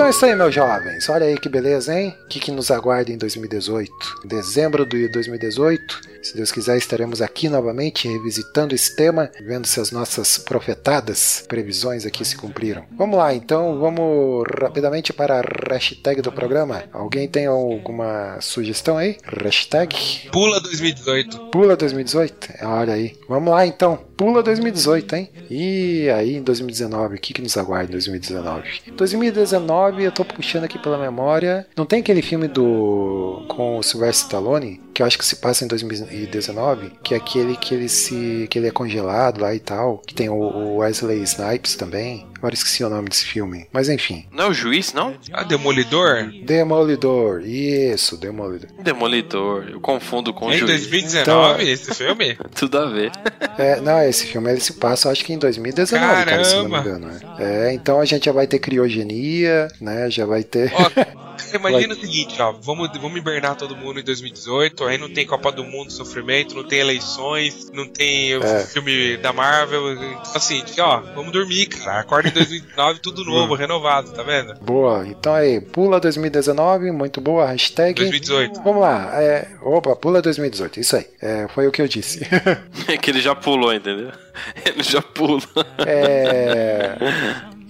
Então é isso aí, meus jovens. Olha aí que beleza, hein? O que, que nos aguarda em 2018? Em dezembro de 2018, se Deus quiser, estaremos aqui novamente revisitando esse tema, vendo se as nossas profetadas previsões aqui se cumpriram. Vamos lá, então, vamos rapidamente para a hashtag do programa. Alguém tem alguma sugestão aí? Hashtag Pula 2018. Pula 2018? Olha aí. Vamos lá então. Pula 2018, hein? E aí em 2019, o que, que nos aguarda em 2019? 2019, eu tô puxando aqui pela memória. Não tem aquele filme do. com o Sylvester Stallone? Que eu acho que se passa em 2019, que é aquele que ele se. que ele é congelado lá e tal. Que tem o- o Wesley Snipes também. Agora esqueci o nome desse filme. Mas enfim. Não é o juiz, não? Ah, Demolidor? Demolidor. Isso, Demolidor. Demolidor. Eu confundo com o Em juiz. 2019, Então- esse filme? Tudo a ver. É, não, esse filme ele se passa, acho que em 2019, cara, se não me Caramba! engano. né? É, então a gente já vai ter criogenia, né? Já vai ter. imagina o seguinte, ó, vamos, vamos hibernar todo mundo em 2018, aí não tem Copa do Mundo, sofrimento, não tem eleições, não tem o É. filme da Marvel, então assim, ó, vamos dormir, cara, acorda em 2019, tudo novo, renovado, tá vendo? Boa, então aí, pula 2019, muito boa, hashtag. 2018. Vamos lá, é, opa, pula 2018, isso aí, é, foi o que eu disse. É que ele já pulou, entendeu? Ele já pula. É,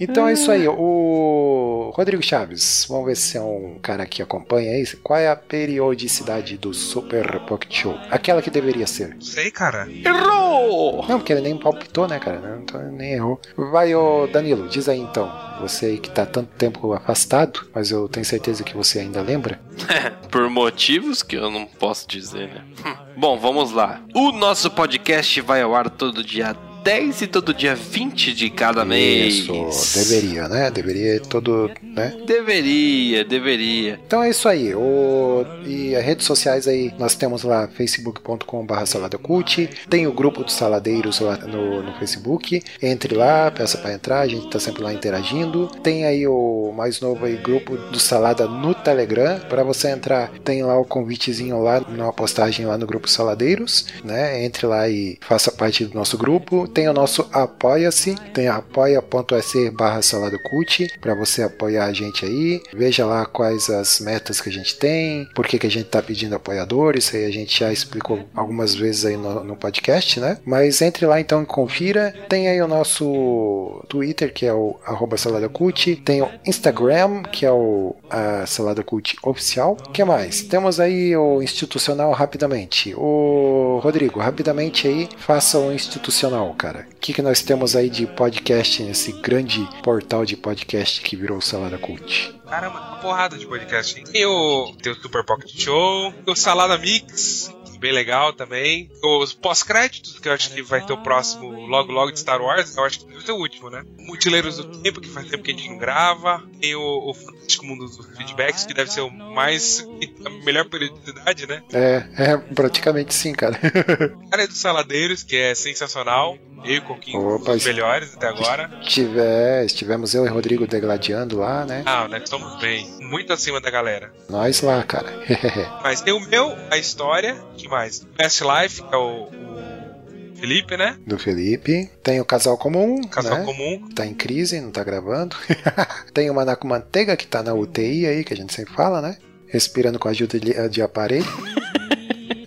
então é isso aí, o Rodrigo Chaves, vamos ver se é um cara que acompanha aí, qual é a periodicidade do Super Pocket Show? Aquela que deveria ser. Sei, cara. Errou! Não, porque ele nem palpitou, né, cara? Então nem errou. Vai, ô Danilo, diz aí então. Você aí que tá tanto tempo afastado, mas eu tenho certeza que você ainda lembra. Por motivos que eu não posso dizer, né? Hum. Bom, vamos lá. O nosso podcast vai ao ar todo dia 10 e todo dia 20 de cada mês. Isso, deveria, né? Deveria todo, né? Deveria, deveria. Então é isso aí. O... E as redes sociais aí, nós temos lá facebook.com.br saladacult, tem o grupo dos saladeiros lá no, no Facebook. Entre lá, peça para entrar, a gente tá sempre lá interagindo. Tem aí o mais novo aí, grupo do Salada no Telegram. Para você entrar, tem lá o convitezinho lá, numa postagem lá no grupo Saladeiros, né? Entre lá e faça parte do nosso grupo. Tem o nosso Apoia-se, tem apoia.se barra saladacult para você apoiar a gente aí. Veja lá quais as metas que a gente tem, por que, que a gente tá pedindo apoiadores, isso aí a gente já explicou algumas vezes aí no, no podcast, né? Mas entre lá então e confira. Tem aí o nosso Twitter, que é o arroba saladacult, tem o Instagram, que é o a Salada Cult oficial. O que mais? Temos aí o institucional rapidamente. O Rodrigo, rapidamente aí, faça o institucional, cara. O que, que nós temos aí de podcast nesse grande portal de podcast que virou Salada Cult? Caramba, uma porrada de podcast, hein? Tem o, tem o Super Pocket Show, tem o Salada Mix, bem legal também. Os pós-créditos, que eu acho que vai ter o próximo logo logo de Star Wars, eu acho que deve ser o último, né? Multileiros do Tempo, que faz tempo que a gente não grava. Tem o, o Fantástico Mundo dos Feedbacks, que deve ser o mais. a melhor periodicidade, né? É, é praticamente sim, cara. Cara, é dos Saladeiros, que é sensacional. Eu e o Coquinho, Opa, os melhores até agora. Tiver, estivemos eu e Rodrigo degladiando lá, né? Ah, nós estamos bem. Muito acima da galera. Nós lá, cara. Mas tem o meu, a história. que mais? Best Life, que é o, o Felipe, né? Do Felipe. Tem o Casal Comum, Casal né? comum. Tá em crise, não tá gravando. Tem o Manaco Manteiga, que tá na UTI aí, que a gente sempre fala, né? Respirando com a ajuda de, de aparelho.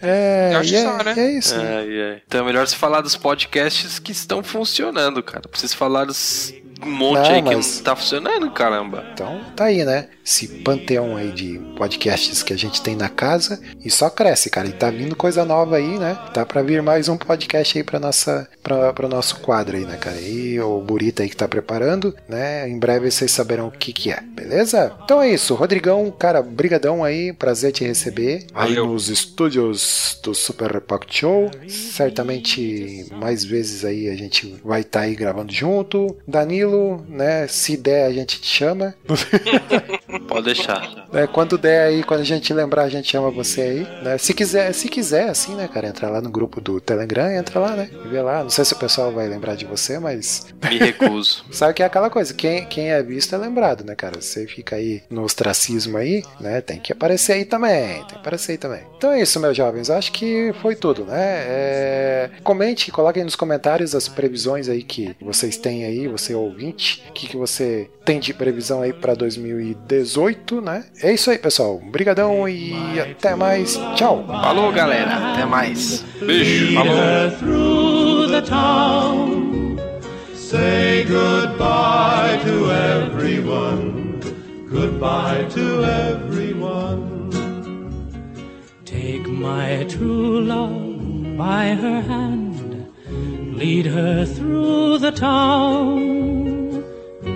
É, acho e é, só, né? é isso. Ai, ai. Então é melhor se falar dos podcasts que estão funcionando, cara. Preciso falar dos um monte Não, aí que mas- não tá funcionando, caramba. Então tá aí, né? Esse panteão aí de podcasts que a gente tem na casa e só cresce, cara. E tá vindo coisa nova aí, né? Tá pra vir mais um podcast aí pra nossa pra, pro nosso quadro aí, né, cara? E o Burita aí que tá preparando, né? Em breve vocês saberão o que que é, beleza? Então é isso, Rodrigão, cara, brigadão aí, prazer te receber aí Valeu. nos estúdios do Super Pocket Show. Certamente mais vezes aí a gente vai estar aí gravando junto. Danilo, né? Se der a gente te chama. Pode deixar. É, quando der aí, quando a gente lembrar, a gente chama você aí, né? Se quiser, se quiser, assim, né, cara, entrar lá no grupo do Telegram, entra lá, né? E vê lá. Não sei se o pessoal vai lembrar de você, mas. Me recuso. Sabe que é aquela coisa, quem, quem é visto é lembrado, né, cara? Você fica aí no ostracismo aí, né? Tem que aparecer aí também. Tem que aparecer aí também. Então é isso, meus jovens. Acho que foi tudo, né? É... Comente, coloquem nos comentários as previsões aí que vocês têm aí, você ouvinte. O que, que você tem de previsão aí pra 2018, né? É isso aí, pessoal. Obrigadão e até mais. Tchau. Falou, galera. Até mais. Beijo. Falou. Say goodbye to everyone. Goodbye to everyone. Take my true love by her hand, lead her through the town.